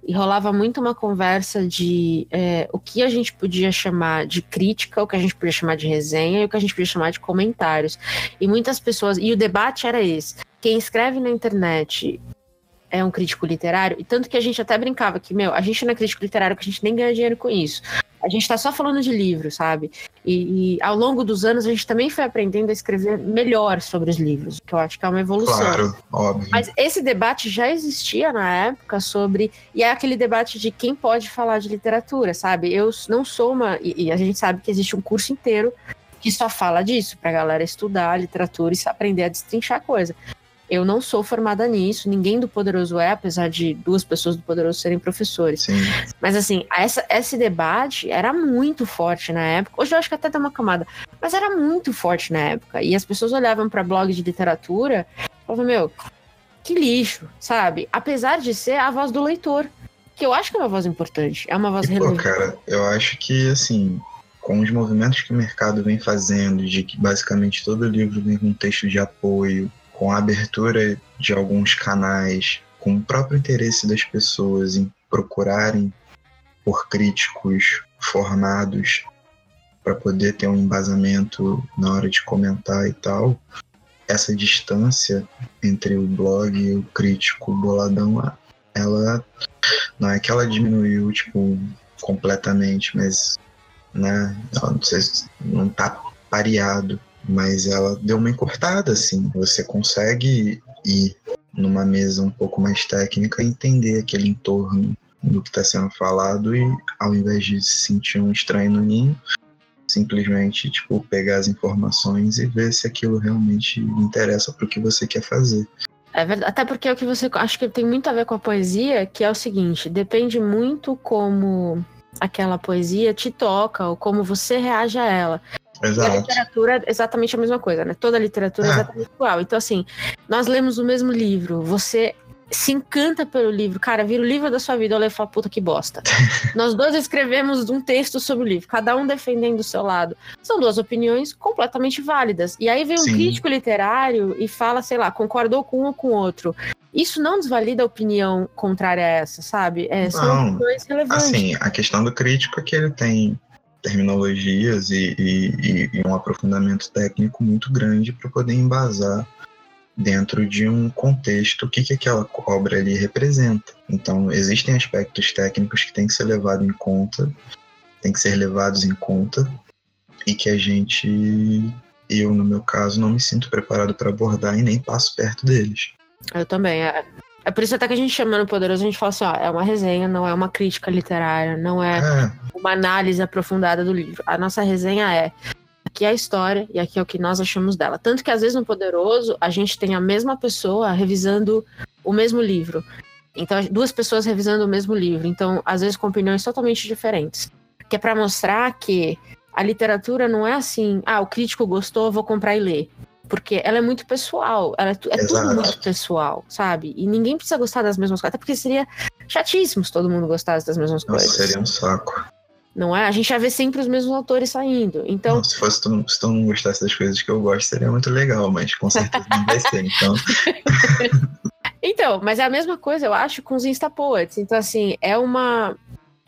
E rolava muito uma conversa de é, o que a gente podia chamar de crítica, o que a gente podia chamar de resenha e o que a gente podia chamar de comentários. E muitas pessoas. E o debate era esse. Quem escreve na internet é um crítico literário, e tanto que a gente até brincava que, meu, a gente não é crítico literário, que a gente nem ganha dinheiro com isso. A gente tá só falando de livro, sabe? E, e, ao longo dos anos a gente também foi aprendendo a escrever melhor sobre os livros, que eu acho que é uma evolução. Claro, óbvio. Mas esse debate já existia na época sobre. E é aquele debate de quem pode falar de literatura, sabe? Eu não sou uma. E, e a gente sabe que existe um curso inteiro que só fala disso, pra galera estudar literatura e aprender a destrinchar coisa. Eu não sou formada nisso, ninguém do Poderoso é, apesar de duas pessoas do Poderoso serem professores. Sim. Mas assim, essa, esse debate era muito forte na época. Hoje eu acho que até dá uma camada, mas era muito forte na época. E as pessoas olhavam para blog de literatura e falavam, meu, que lixo, sabe? Apesar de ser a voz do leitor. Que eu acho que é uma voz importante, é uma voz e, relevante. Pô, cara, eu acho que assim, com os movimentos que o mercado vem fazendo, de que basicamente todo livro vem com um texto de apoio, com a abertura de alguns canais, com o próprio interesse das pessoas em procurarem por críticos formados para poder ter um embasamento na hora de comentar e tal, essa distância entre o blog e o crítico boladão, ela não é que ela diminuiu tipo completamente, mas né, não, sei, não tá pareado mas ela deu uma encurtada, assim. Você consegue ir numa mesa um pouco mais técnica e entender aquele entorno do que está sendo falado e ao invés de se sentir um estranho no ninho, simplesmente tipo pegar as informações e ver se aquilo realmente interessa para o que você quer fazer. É verdade, até porque o que você acho que tem muito a ver com a poesia, que é o seguinte, depende muito como aquela poesia te toca ou como você reage a ela. Exato. E a literatura é exatamente a mesma coisa, né? Toda a literatura é, é exatamente igual. Então, assim, nós lemos o mesmo livro, você se encanta pelo livro, cara, vira o livro da sua vida, olha e fala, puta que bosta. Nós dois escrevemos um texto sobre o livro, cada um defendendo o seu lado. São duas opiniões completamente válidas. E aí vem um Sim. crítico literário e fala, sei lá, concordou com um ou com o outro. Isso não desvalida a opinião contrária a essa, sabe? É, são não, opiniões relevantes. Assim, a questão do crítico é que ele tem terminologias e, e, e um aprofundamento técnico muito grande para poder embasar dentro de um contexto o que, que aquela obra ali representa. Então, existem aspectos técnicos que têm que ser levados em conta, têm que ser levados em conta, e que a gente, eu no meu caso, não me sinto preparado para abordar e nem passo perto deles. Eu também. É, por isso até que a gente chama no Poderoso, a gente fala assim, ó, é uma resenha, não é uma crítica literária, não é, é, uma análise aprofundada do livro. A nossa resenha é aqui é a história e aqui é o que nós achamos dela. Tanto que às vezes no Poderoso a gente tem a mesma pessoa revisando o mesmo livro. Então, duas pessoas revisando o mesmo livro. Então, às vezes com opiniões totalmente diferentes. Que é para mostrar que a literatura não é assim, ah, o crítico gostou, vou comprar e ler porque ela é muito pessoal, ela é, é tudo muito pessoal, sabe? E ninguém precisa gostar das mesmas coisas, até porque seria chatíssimo se todo mundo gostasse das mesmas Nossa, coisas. Seria um saco. Não é? A gente já vê sempre os mesmos autores saindo. Então. Não, se fosse todo, se todo mundo gostasse das coisas que eu gosto, seria muito legal, mas com certeza não vai ser, então. então, mas é a mesma coisa, eu acho, com os Insta Poets. Então, assim, é uma.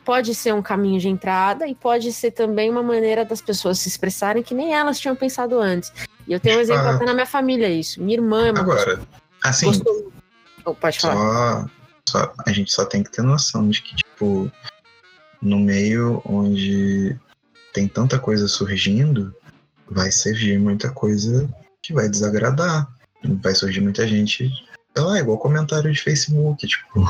Pode ser um caminho de entrada e pode ser também uma maneira das pessoas se expressarem que nem elas tinham pensado antes. E eu tenho um exemplo ah, até na minha família isso. Minha irmã é uma Agora, assim. Gostou... Oh, pode falar. Só, só, a gente só tem que ter noção de que, tipo, no meio onde tem tanta coisa surgindo, vai surgir muita coisa que vai desagradar. Vai surgir muita gente, sei lá, igual comentário de Facebook, tipo.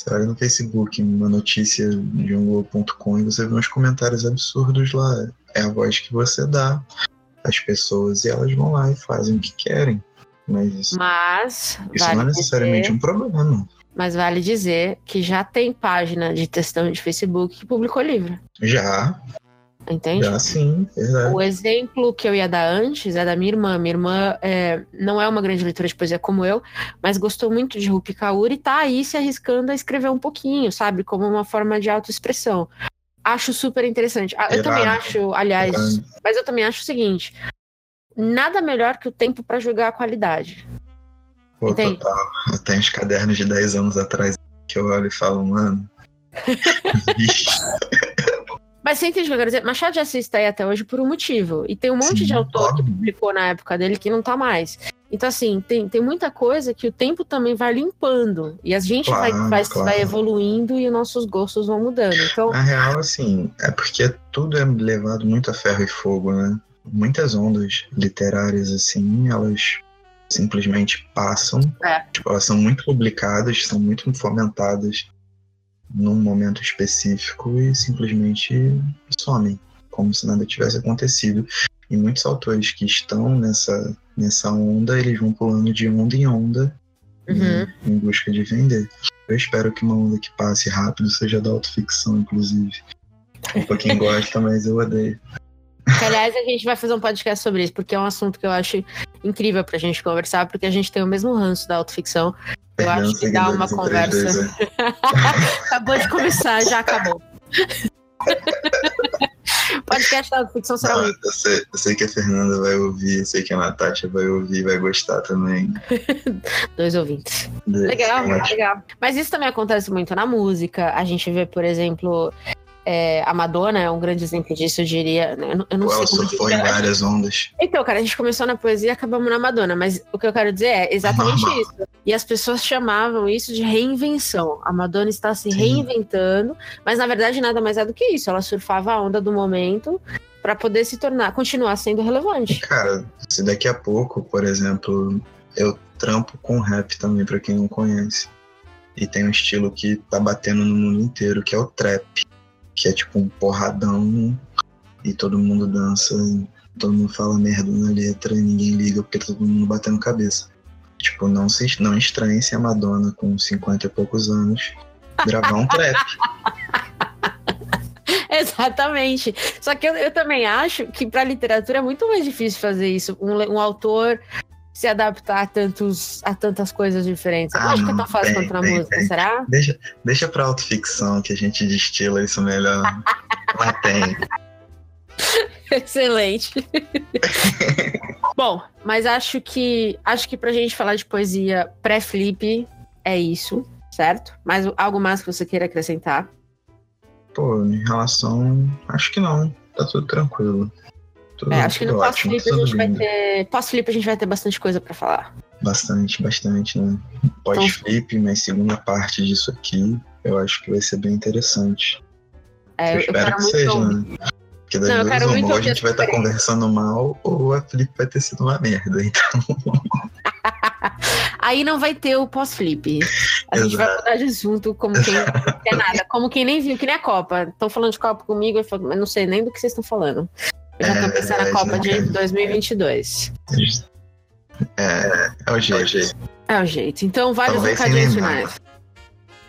Você olha no Facebook uma notícia de um Globo.com e você vê uns comentários absurdos lá. É a voz que você dá as pessoas e elas vão lá e fazem o que querem. Mas isso, Mas, isso vale não é necessariamente dizer, um problema. Mas vale dizer que já tem página de textão de Facebook que publicou livro. Já. Entende? Já sim, verdade. O exemplo que eu ia dar antes é da minha irmã. Minha irmã é, não é uma grande leitora de poesia como eu, mas gostou muito de Rupi Kaur e tá aí se arriscando a escrever um pouquinho, sabe? Como uma forma de autoexpressão. Acho super interessante. Ah, eu também acho, aliás, mas eu também acho o seguinte: nada melhor que o tempo para jogar a qualidade. Pô, Entende? total. Eu tenho os cadernos de 10 anos atrás que eu olho e falo, mano. Mas você entende o que eu quero dizer? Machado de Assis tá aí até hoje por um motivo. E tem um monte Sim, de autor que publicou na época dele que não tá mais. Então, assim, tem, tem muita coisa que o tempo também vai limpando. E a gente Claro, vai, vai, claro. vai evoluindo e os nossos gostos vão mudando. Então, Na real, assim, é porque tudo é levado muito a ferro e fogo, né? Muitas ondas literárias, assim, elas simplesmente passam. É. Tipo, elas são muito publicadas, são muito fomentadas num momento específico e simplesmente somem, como se nada tivesse acontecido. E muitos autores que estão nessa, nessa onda, eles vão pulando de onda em onda uhum. em busca de vender. Eu espero que uma onda que passe rápido seja da autoficção, inclusive. Pra quem gosta, mas eu odeio. Que, aliás, a gente vai fazer um podcast sobre isso, porque é um assunto que eu acho incrível pra gente conversar, porque a gente tem o mesmo ranço da autoficção. Eu acho que dá uma conversa. né? Acabou de começar, já acabou. Podcast da autoficção será Não, um. eu, sei, eu sei que a Fernanda vai ouvir, eu sei que a Natália vai ouvir, vai gostar também. Dois ouvintes. Legal, legal. Mas isso também acontece muito na música. A gente vê, por exemplo, é, a Madonna é um grande exemplo disso, eu diria. né? Eu não, eu não sei como surfou em várias ondas. Então, cara, a gente começou na poesia e acabamos na Madonna, mas o que eu quero dizer é exatamente Normal. isso. E as pessoas chamavam isso de reinvenção. A Madonna está se Sim. reinventando, mas na verdade nada mais é do que isso. Ela surfava a onda do momento para poder se tornar, continuar sendo relevante. Cara, se daqui a pouco, por exemplo, eu trampo com rap também, pra quem não conhece. E tem um estilo que tá batendo no mundo inteiro, que é o trap. Que é tipo um porradão e todo mundo dança, todo mundo fala merda na letra e ninguém liga porque tá todo mundo batendo cabeça. Tipo, não se não estranhe se a Madonna com 50 e poucos anos gravar um trap. Exatamente. Só que eu, eu também acho que para literatura é muito mais difícil fazer isso. Um, um autor se adaptar a, tantos, a tantas coisas diferentes. Eu Ah, acho que é tão fácil tem, quanto na tem, música, tem. será? Deixa, deixa pra autoficção que a gente destila isso melhor. Lá tem. Excelente. Bom, mas acho que acho que pra gente falar de poesia pré-flip é isso, certo? Mas algo mais que você queira acrescentar? Pô, em relação. Acho que não. Tá tudo tranquilo. É, acho que no pós-flip a gente vai lindo. ter. Pós-flip a gente vai ter bastante coisa pra falar. Bastante, bastante, né? Pós-flip, mas segunda parte disso aqui, eu acho que vai ser bem interessante. É, eu eu, espero quero que muito seja, ouvir. né? Porque das Não, duas uma, ou a gente vai estar conversando mal, ou a flip vai ter sido uma merda. Então, Aí não vai ter o pós-flip. A gente vai Exato. mudar de assunto como quem não quer nada. Como quem nem viu, que nem a Copa. Estão falando de Copa comigo, eu falo, mas não sei nem do que vocês estão falando. Eu já tô pensando na Copa de cara? 2022. é, é o jeito. É o jeito. Então, vários recadinhos finais.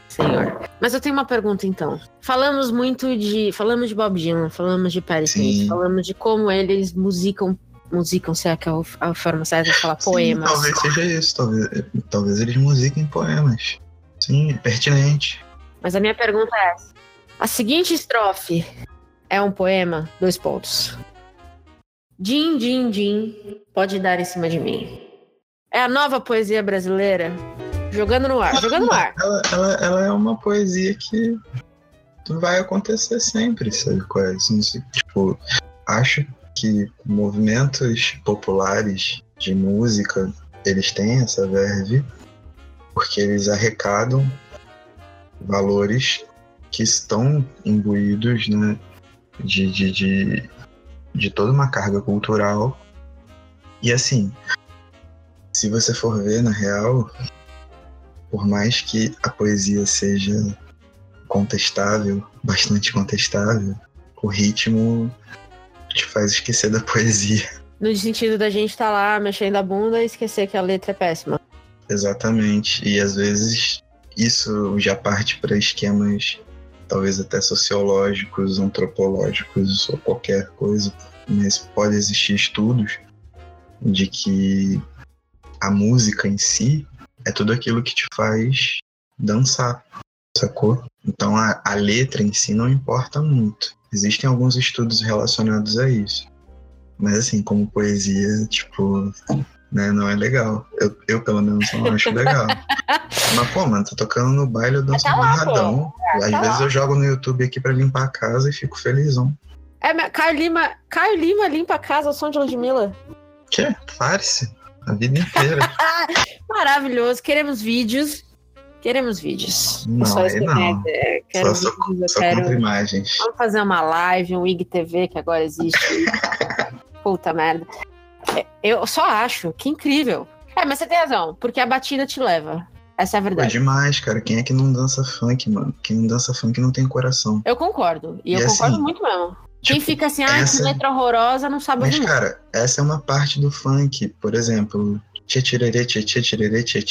Senhor. Mas eu tenho uma pergunta, então. Falamos muito de. Falamos de Bob Dylan, falamos de Perry Sim. Smith, falamos de como eles musicam. Musicam, se é que é a forma certa de falar Sim, poemas. talvez seja isso. Talvez, talvez eles musiquem poemas. Sim, é pertinente. Mas a minha pergunta é essa. A seguinte estrofe é um poema? Dois pontos. Din, din, din, pode dar em cima de mim. É a nova poesia brasileira? Jogando no ar, jogando no ar. Ela, ela, ela é uma poesia que vai acontecer sempre, sabe qual é? Se- Tipo, acho que movimentos populares de música, eles têm essa verve porque eles arrecadam valores que estão imbuídos, né, de, de, de, de toda uma carga cultural. E assim, se você for ver na real, por mais que a poesia seja contestável, bastante contestável, o ritmo te faz esquecer da poesia. No sentido da gente estar lá mexendo a bunda e esquecer que a letra é péssima. Exatamente. E às vezes isso já parte para esquemas talvez até sociológicos, antropológicos ou qualquer coisa, mas pode existir estudos de que a música em si é tudo aquilo que te faz dançar, sacou? Então a, a letra em si não importa muito. Existem alguns estudos relacionados a isso. Mas assim, como poesia, tipo, né, não é legal. Eu, eu pelo menos não acho legal. Mas, pô, mano, tô tocando no baile, eu danço Tá amarradão. Às tá vezes lá. eu jogo no YouTube aqui pra limpar a casa e fico felizão. É, Caio Lima, Caio Lima limpa a casa ao som de Ludmilla. Que? Farce? A vida inteira. Maravilhoso. Queremos vídeos. Queremos vídeos. Não, só isso não. quero. É, quero Só, só, vídeos, eu só quero- imagens. Vamos fazer uma live, um IGTV que agora existe. Puta merda. Eu só acho que incrível. É, mas você tem razão, porque a batida te leva. Essa é a verdade. É demais, cara. Quem é que não dança funk, mano? Quem não dança funk não tem coração. Eu concordo. E, e eu assim, concordo muito mesmo. Tipo, Quem fica assim, ah, essa... que letra horrorosa, não sabe Mas, cara, essa é uma parte do funk. Por exemplo, tchê tchê tchê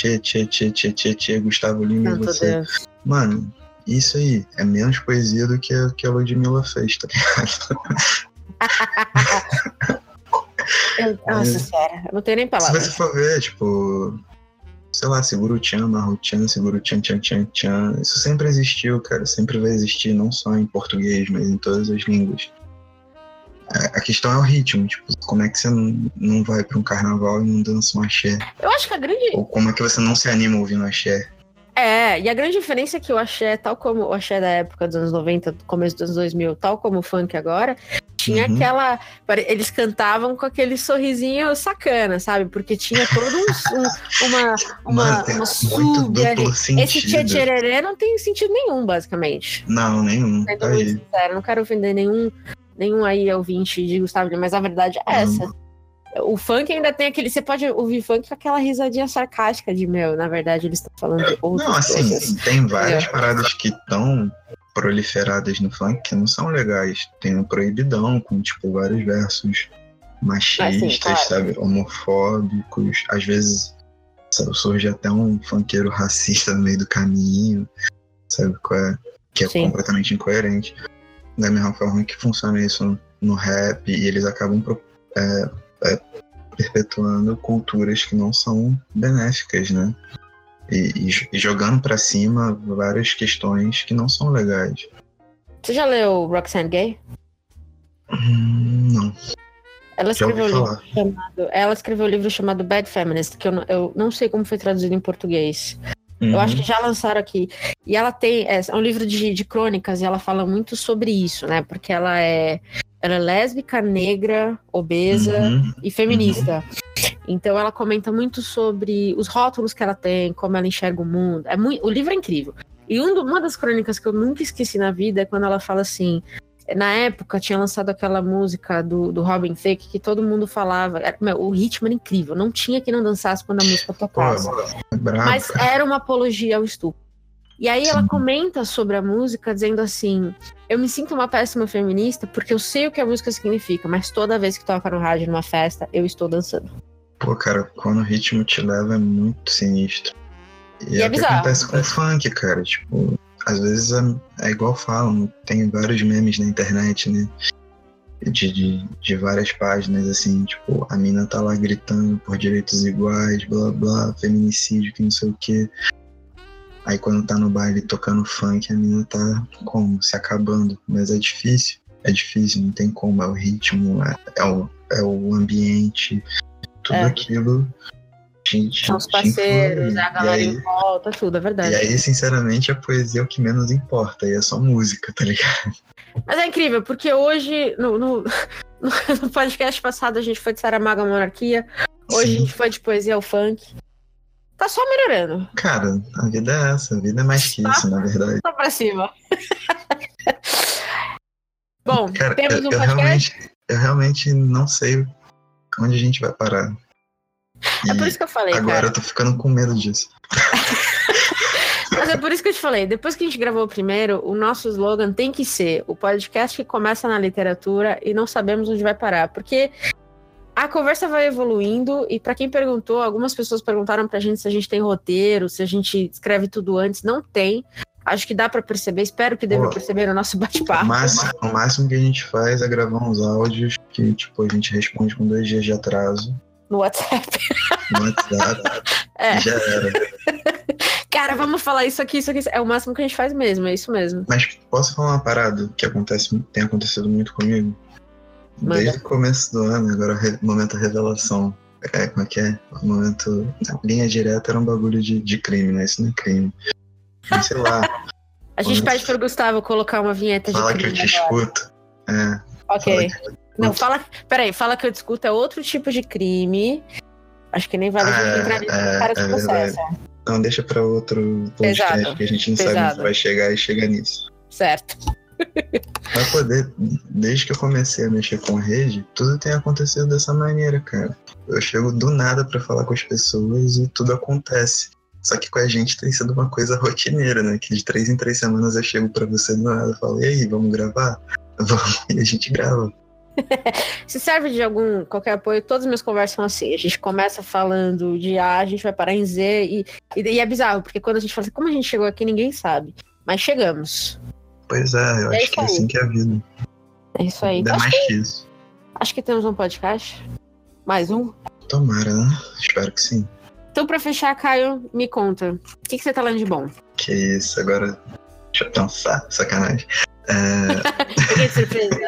tchê tchê tchê Gustavo Lima e você. Mano, isso aí é menos poesia do que a, que a Ludmilla fez, tá ligado? Eu- Nossa É. senhora, eu não tenho nem Se palavras. você for ver, tipo, sei lá, seguro tchan, marro tchan, seguro tchan, tchan, tchan, tchan. Isso sempre existiu, cara. Sempre vai existir, não só em português, mas em todas as línguas. A a questão é o ritmo, tipo, como é que você não, não vai pra um carnaval e não dança um axé? Eu acho que a grande. Ou como é que você não se anima ouvindo axé? É, e a grande diferença é que o axé, tal como o axé da época dos anos 90, do começo dos anos 2000, tal como o funk agora, tinha Uhum. aquela. Eles cantavam com aquele sorrisinho sacana, sabe? Porque tinha todo um, um- uma, uma, Mano, uma muito sub ali. Esse sentido. tchê não tem sentido nenhum, basicamente. Não, nenhum. Sendo Tá muito sincero, não quero ofender nenhum, nenhum aí ouvinte de Gustavo mas a verdade é Uhum. essa. O funk ainda tem aquele. Você pode ouvir funk com aquela risadinha sarcástica de meu, na verdade eles estão falando de outras Não, assim, coisas. tem várias É. paradas que estão proliferadas no funk que não são legais. Tem o proibidão, com, tipo, vários versos machistas, claro. sabe? Homofóbicos. Às vezes sabe, surge até um funkeiro racista no meio do caminho, sabe? qual é? Que é Sim. completamente incoerente. Da mesma forma que funciona isso no rap, e eles acabam é, é, perpetuando culturas que não são benéficas, né? E, e e jogando pra cima várias questões que não são legais. Você já leu Roxane Gay? Hum, não, Ela escreveu, um livro chamado, ela escreveu um livro chamado Bad Feminist, que eu não, eu não sei como foi traduzido em português. Uhum. Eu acho que já lançaram aqui. E ela tem. É, é um livro de, de crônicas e ela fala muito sobre isso, né? Porque ela é, ela é lésbica, negra, obesa Uhum. e feminista. Então ela comenta muito sobre os rótulos que ela tem, como ela enxerga o mundo. É muito, o livro é incrível. E um uma das crônicas que eu nunca esqueci na vida é quando ela fala assim. Na época tinha lançado aquela música do, do Robin Thicke que todo mundo falava. era- meu, o ritmo era incrível. Não tinha que não dançasse quando a música tocasse. é Mas era uma apologia ao estupro. E aí ela comenta sobre a música dizendo assim: Eu me sinto uma péssima feminista porque eu sei o que a música significa, mas toda vez que toca no rádio numa festa, eu estou dançando. Pô, cara, quando o ritmo te leva é muito sinistro. E, E é é o que acontece com o funk, cara. Tipo, às vezes é, é igual falam, tem vários memes na internet, né? De, de, de várias páginas, assim, tipo, a mina tá lá gritando por direitos iguais, blá blá, feminicídio, que não sei o quê. Aí quando tá no baile tocando funk, a mina tá como? Se acabando. Mas é difícil. É difícil, não tem como. É o ritmo, é, é o, é o ambiente, tudo É. aquilo. te- te- São os parceiros, a E galera em volta, tudo, é verdade. E aí, sinceramente, a poesia é o que menos importa, e é só música, tá ligado? Mas é incrível, porque hoje, no, no, no podcast passado, a gente foi de Saramago à Monarquia, hoje a Sim. gente foi de poesia ao funk. Tá só melhorando, Cara, a vida é essa, a vida é mais que isso, na verdade. só pra cima. Bom, Cara, temos um eu podcast. realmente, eu realmente não sei onde a gente vai parar. É E por isso que eu falei, agora cara. eu tô ficando com medo disso. Mas é por isso que eu te falei, depois que a gente gravou o primeiro, o nosso slogan tem que ser o podcast que começa na literatura e não sabemos onde vai parar. Porque a conversa vai evoluindo e para quem perguntou, algumas pessoas perguntaram pra gente se a gente tem roteiro, se a gente escreve tudo antes. Não tem. Acho que dá pra perceber, espero que deva Pô. perceber no nosso O bate-papo. máximo, o máximo que a gente faz é gravar uns áudios que, tipo, a gente responde com dois dias de atraso No WhatsApp. no WhatsApp É. já era. Cara, vamos falar isso aqui, isso aqui. É o máximo que a gente faz mesmo, é isso mesmo. Mas posso falar uma parada que acontece, tem acontecido muito comigo? Manda. Desde o começo do ano, agora re- momento revelação. É, como é que é? O momento. Linha direta era um bagulho de, de crime, né? Isso não é crime. Mas sei lá, A gente pede pro Gustavo colocar uma vinheta de fala que eu crime te agora. escuto. É, Ok. fala que- Não, fala. Peraí, fala que eu discuto é outro tipo de crime. Acho que nem vale a gente Ah, entrar nisso, é, o cara te é processa. Não, deixa pra outro podcast Pesado, que a gente não sabe pesado. onde vai chegar e chega nisso. Certo. Pra poder, desde que eu comecei a mexer com rede, tudo tem acontecido dessa maneira, cara. Eu chego do nada pra falar com as pessoas e tudo acontece. Só que com a gente tem sido uma coisa rotineira, né? Que de três em três semanas eu chego pra você do nada e falo, e aí, vamos gravar? Vamos, e a gente grava. Se serve de algum qualquer apoio, todas as minhas conversas são assim. A gente começa falando de A, a gente vai parar em Z e, e, e é bizarro, porque quando a gente fala assim, como a gente chegou aqui, ninguém sabe. Mas chegamos. Pois é, eu É acho que é assim que é a vida. É isso aí. Ainda Acho, mais que isso. acho que temos um podcast. Mais um. Tomara, né? Espero que sim. Então, pra fechar, Caio, me conta. O que, que você tá lendo de bom? Que isso, agora. Deixa eu pensar, sacanagem. É, Peguei de surpresa.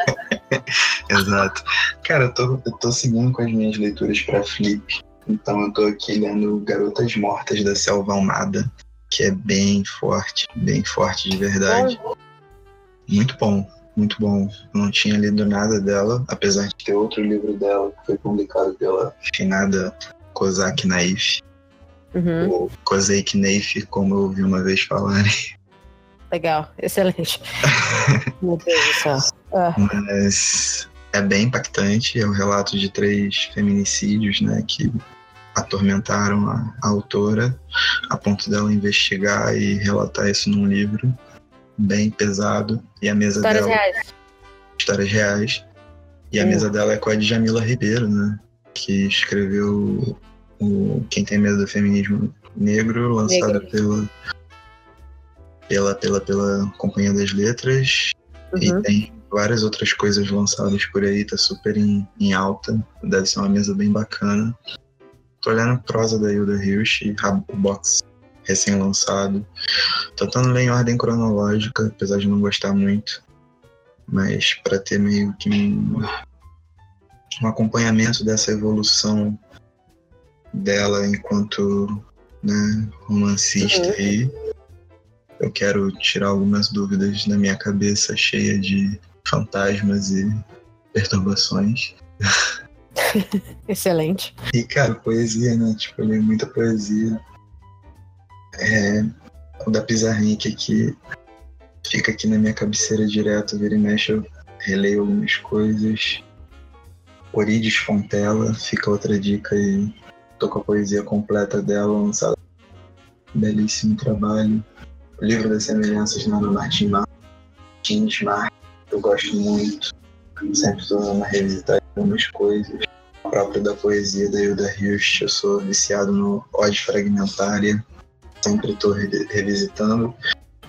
exato. Cara, eu tô, eu tô seguindo com as minhas leituras pra Flip. Então eu tô aqui lendo Garotas Mortas da Selva Almada, que é bem forte, bem forte de verdade. Bom, Muito bom, muito bom. Eu não tinha lido nada dela, apesar de ter outro livro dela que foi publicado pela finada Kozak Naif, uhum, ou Kozak Naif, como eu ouvi uma vez falarem. legal, excelente. Meu Deus do céu. Ah, Mas é bem impactante. É o relato de três feminicídios, né, que atormentaram a, a autora a ponto dela investigar e relatar isso num livro bem pesado. E a mesa histórias dela, reais. histórias reais. E a Hum. mesa dela é com a Djamila Ribeiro, né, que escreveu o Quem Tem Medo do Feminismo Negro, lançado Negro. pela pela pela pela Companhia das Letras Uhum. e tem várias outras coisas lançadas por aí, tá super em, em alta. Deve ser uma mesa bem bacana. Tô olhando prosa da Hilda Hirsch, Rabo Box recém-lançado. Tô tentando ler em ordem cronológica, apesar de não gostar muito. Mas para ter meio que um, um acompanhamento dessa evolução dela enquanto né, romancista Uhum. aí. Eu quero tirar algumas dúvidas da minha cabeça cheia de fantasmas e perturbações. Excelente. E, cara, poesia, né? Tipo, eu li muita poesia. É, o da Pizarnik aqui fica aqui na minha cabeceira direto, vira e mexe, eu releio algumas coisas. Orides Fontela, fica outra dica aí. Tô com a poesia completa dela lançada. Belíssimo trabalho. O livro das semelhanças do Martin Martins Martins, eu gosto muito. Sempre estou dando uma revisitar algumas coisas. O próprio da poesia da Hilda Hirsch, eu sou viciado no Ode Fragmentária. Sempre estou revisitando.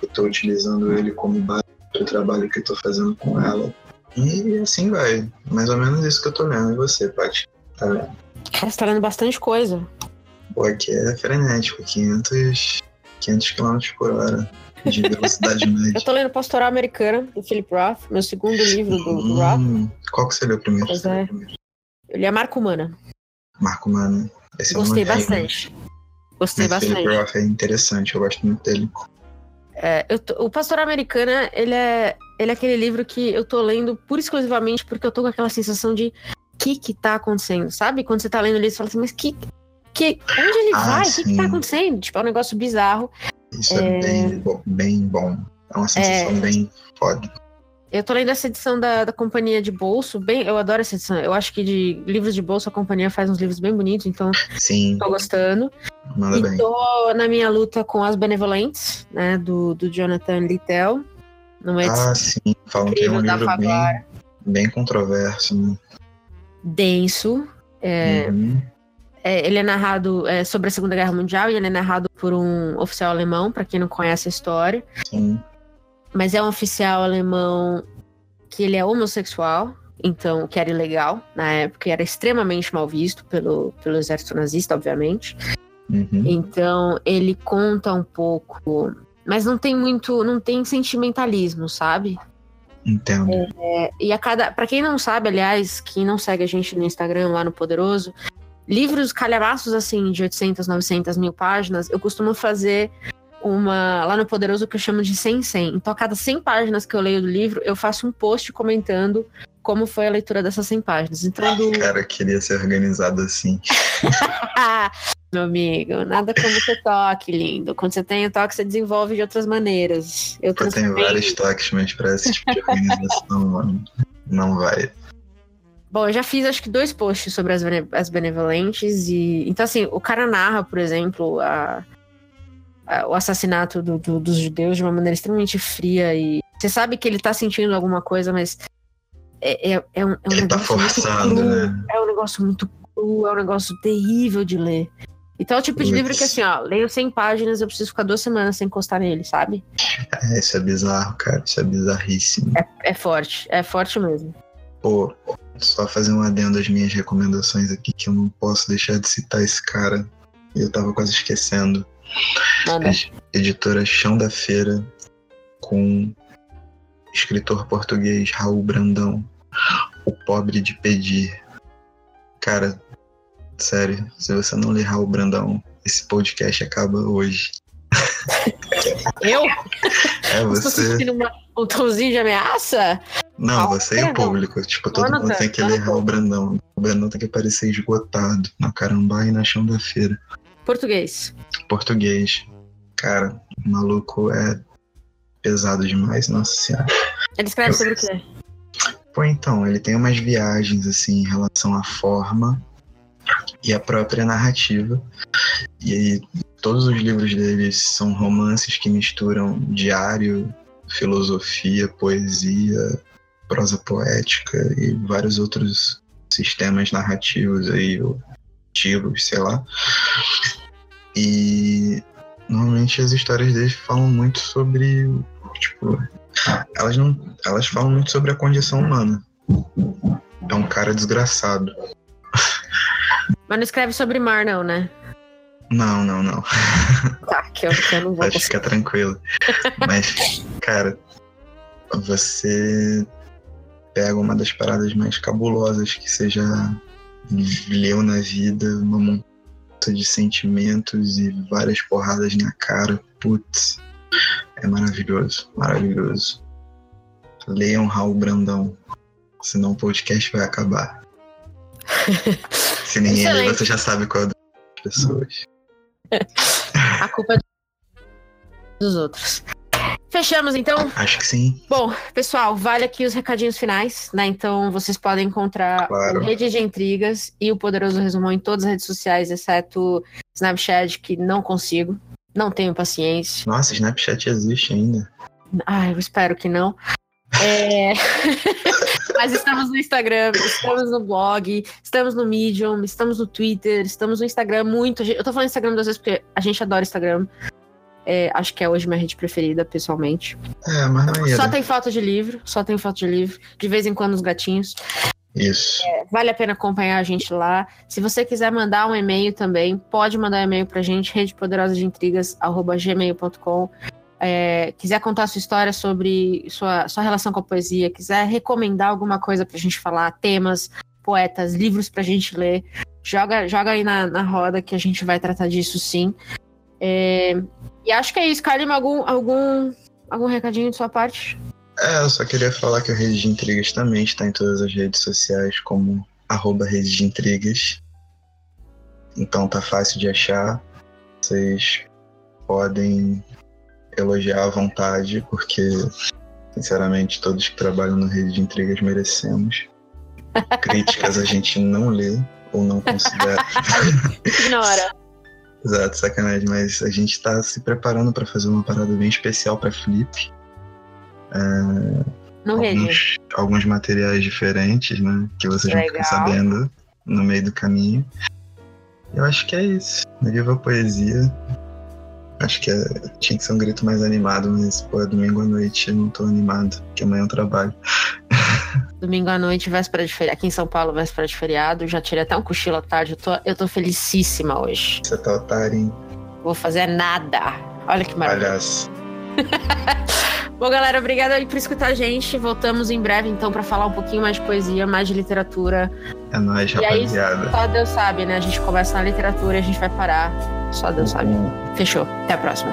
Estou utilizando ele como base para o trabalho que estou fazendo com ela. E assim vai. Mais ou menos isso que eu tô lendo. E você, Paty? Tá vendo? Cara, você tá lendo bastante coisa. Pô, aqui é frenético. 500, 500 km por hora de velocidade Eu média. tô lendo Pastoral Americana, do Philip Roth, meu segundo livro do, do Roth. Hum, qual que você leu primeiro? Pois é. Eu li a Marco Humana. Marco Mano. Esse eu Gostei ainda. bastante. Gostei Mas bastante. É interessante, eu gosto muito dele. É, tô- o Pastoral Americana, ele é, ele é aquele livro que eu tô lendo pura exclusivamente porque eu tô com aquela sensação de o que que tá acontecendo, sabe? Quando você tá lendo ali, você fala assim, mas que... que onde ele Ah, vai? O que que tá acontecendo? Tipo, é um negócio bizarro. Isso é, bem, bo- bem bom. É uma sensação bem foda. Eu tô lendo essa edição da, da Companhia de Bolso, bem, eu adoro essa edição. Eu acho que de livros de bolso a companhia faz uns livros bem bonitos, então Sim, tô gostando. manda e bem. tô na minha luta com as Benevolentes, né, do, do Jonathan Littell, numa edição Ah, sim. Falam que é um livro bem, bem controverso, né? denso. É, Uhum. é, ele é narrado é, sobre a Segunda Guerra Mundial e ele é narrado por um oficial alemão, pra quem não conhece a história. Sim. Mas é um oficial alemão que ele é homossexual, então que era ilegal na época, e era extremamente mal visto pelo, pelo exército nazista, obviamente. Uhum. Então ele conta um pouco, mas não tem muito, não tem sentimentalismo, sabe? Entendo. É, e a cada, para quem não sabe, aliás, quem não segue a gente no Instagram lá no Poderoso, livros calhamaços assim de 800, 900 mil páginas, eu costumo fazer uma lá no Poderoso que eu chamo de 100 100. Então a cada 100 páginas que eu leio do livro, eu faço um post comentando como foi a leitura dessas 100 páginas. Então, do... Cara, queria ser organizado assim. Meu amigo, nada como ter toque, lindo. Quando você tem o toque, você desenvolve de outras maneiras. Eu, Eu tenho vários toques, mas para esse tipo de organização, mano, não vai. Bom, eu já fiz acho que dois posts sobre as, bene as benevolentes e então assim o cara narra, por exemplo, a, o assassinato do, do, dos judeus de uma maneira extremamente fria e você sabe que ele tá sentindo alguma coisa, mas é, é, é um, é um ele tá negócio tá forçado, muito cru, né? É um negócio muito cru, é um negócio terrível de ler. Então é o tipo de livro que assim, ó, leio 100 páginas, eu preciso ficar duas semanas sem encostar nele, sabe? É, isso é bizarro, cara, isso é bizarríssimo. É, é forte, é forte mesmo. Pô, só fazer um adendo às minhas recomendações aqui, que eu não posso deixar de citar esse cara. Eu tava quase esquecendo. Manda. Editora Chão da Feira, com escritor português Raul Brandão. O Pobre de Pedir. Cara, sério, se você não ler Raul Brandão, esse podcast acaba hoje. Eu? É você. Sentindo uma, um tomzinho de ameaça? Não, ah, você e o público. Tipo, todo mundo tem que ler o Brandão. O Brandão tem que aparecer esgotado na Carambá e na Chão da Feira. Português. Português. Cara, o maluco é pesado demais, nossa senhora. Ele escreve Eu... sobre o quê? Pô, então, ele tem umas viagens, assim, em relação à forma e à própria narrativa. E aí, todos os livros dele são romances que misturam diário, filosofia, poesia, prosa poética e vários outros sistemas narrativos aí, ou estilos, sei lá. E normalmente as histórias dele falam muito sobre, tipo, elas não, elas falam muito sobre a condição humana. É um cara desgraçado. Mas não escreve sobre mar, não, né? Não, não, não. Tá, que eu, que eu não vou. Pode ficar tranquilo. Mas, cara, você pega uma das paradas mais cabulosas que já leu na vida, uma montanha de sentimentos e várias porradas na cara. Putz, é maravilhoso, maravilhoso. Leiam Raul Brandão, senão o podcast vai acabar. Se ninguém lê, você já sabe qual é das pessoas. A culpa é dos outros. Fechamos então? Acho que sim. Bom, pessoal, vale aqui os recadinhos finais, né? Então vocês podem encontrar claro. Rede de Intrigas e o Poderoso Resumão em todas as redes sociais, exceto Snapchat, que não consigo. Não tenho paciência. Nossa, Snapchat existe ainda. Ah, eu espero que não. É... Mas estamos no Instagram, estamos no blog, estamos no Medium, estamos no Twitter, estamos no Instagram muito. Eu tô falando Instagram duas vezes porque a gente adora Instagram. É, acho que é hoje minha rede preferida, pessoalmente. É, mas não Só tem foto de livro, só tem foto de livro. De vez em quando os gatinhos. Isso. É, vale a pena acompanhar a gente lá. Se você quiser mandar um e-mail também, pode mandar um e-mail pra gente, redepoderosasdeintrigas.gmail.com é, quiser contar sua história sobre sua, sua relação com a poesia, quiser recomendar alguma coisa pra gente falar, temas, poetas, livros pra gente ler, joga, joga aí na, na roda que a gente vai tratar disso sim. É, e acho que é isso. Kalim, algum, algum, algum recadinho de sua parte? É, eu só queria falar que o Rede de Intrigas também está em todas as redes sociais como arroba Rede de Intrigas. Então tá fácil de achar. Vocês podem elogiar à vontade, porque, sinceramente, todos que trabalham no Rede de Intrigas merecemos. Críticas a gente não lê ou não considera. Ignora. Exato, sacanagem, mas a gente está se preparando para fazer uma parada bem especial para Flip. É, não alguns, alguns materiais diferentes, né? Que vocês Legal. vão ficar sabendo no meio do caminho. Eu acho que é isso. Viva a poesia. Acho que é, tinha que ser um grito mais animado, mas, pô, é domingo à noite eu não tô animado, porque amanhã eu trabalho. Domingo à noite, véspera de feriado. Aqui em São Paulo, véspera de feriado. Já tirei até um cochilo à tarde. Eu tô, eu tô felicíssima hoje. Você tá otário, hein? Vou fazer nada. Olha que maravilha. Palhaço. Bom, galera, obrigada aí por escutar a gente. Voltamos em breve, então, para falar um pouquinho mais de poesia, mais de literatura. É nóis, e rapaziada. Aí, só Deus sabe, né? A gente começa na literatura e a gente vai parar. Só Deus uhum. sabe. Fechou. Até a próxima.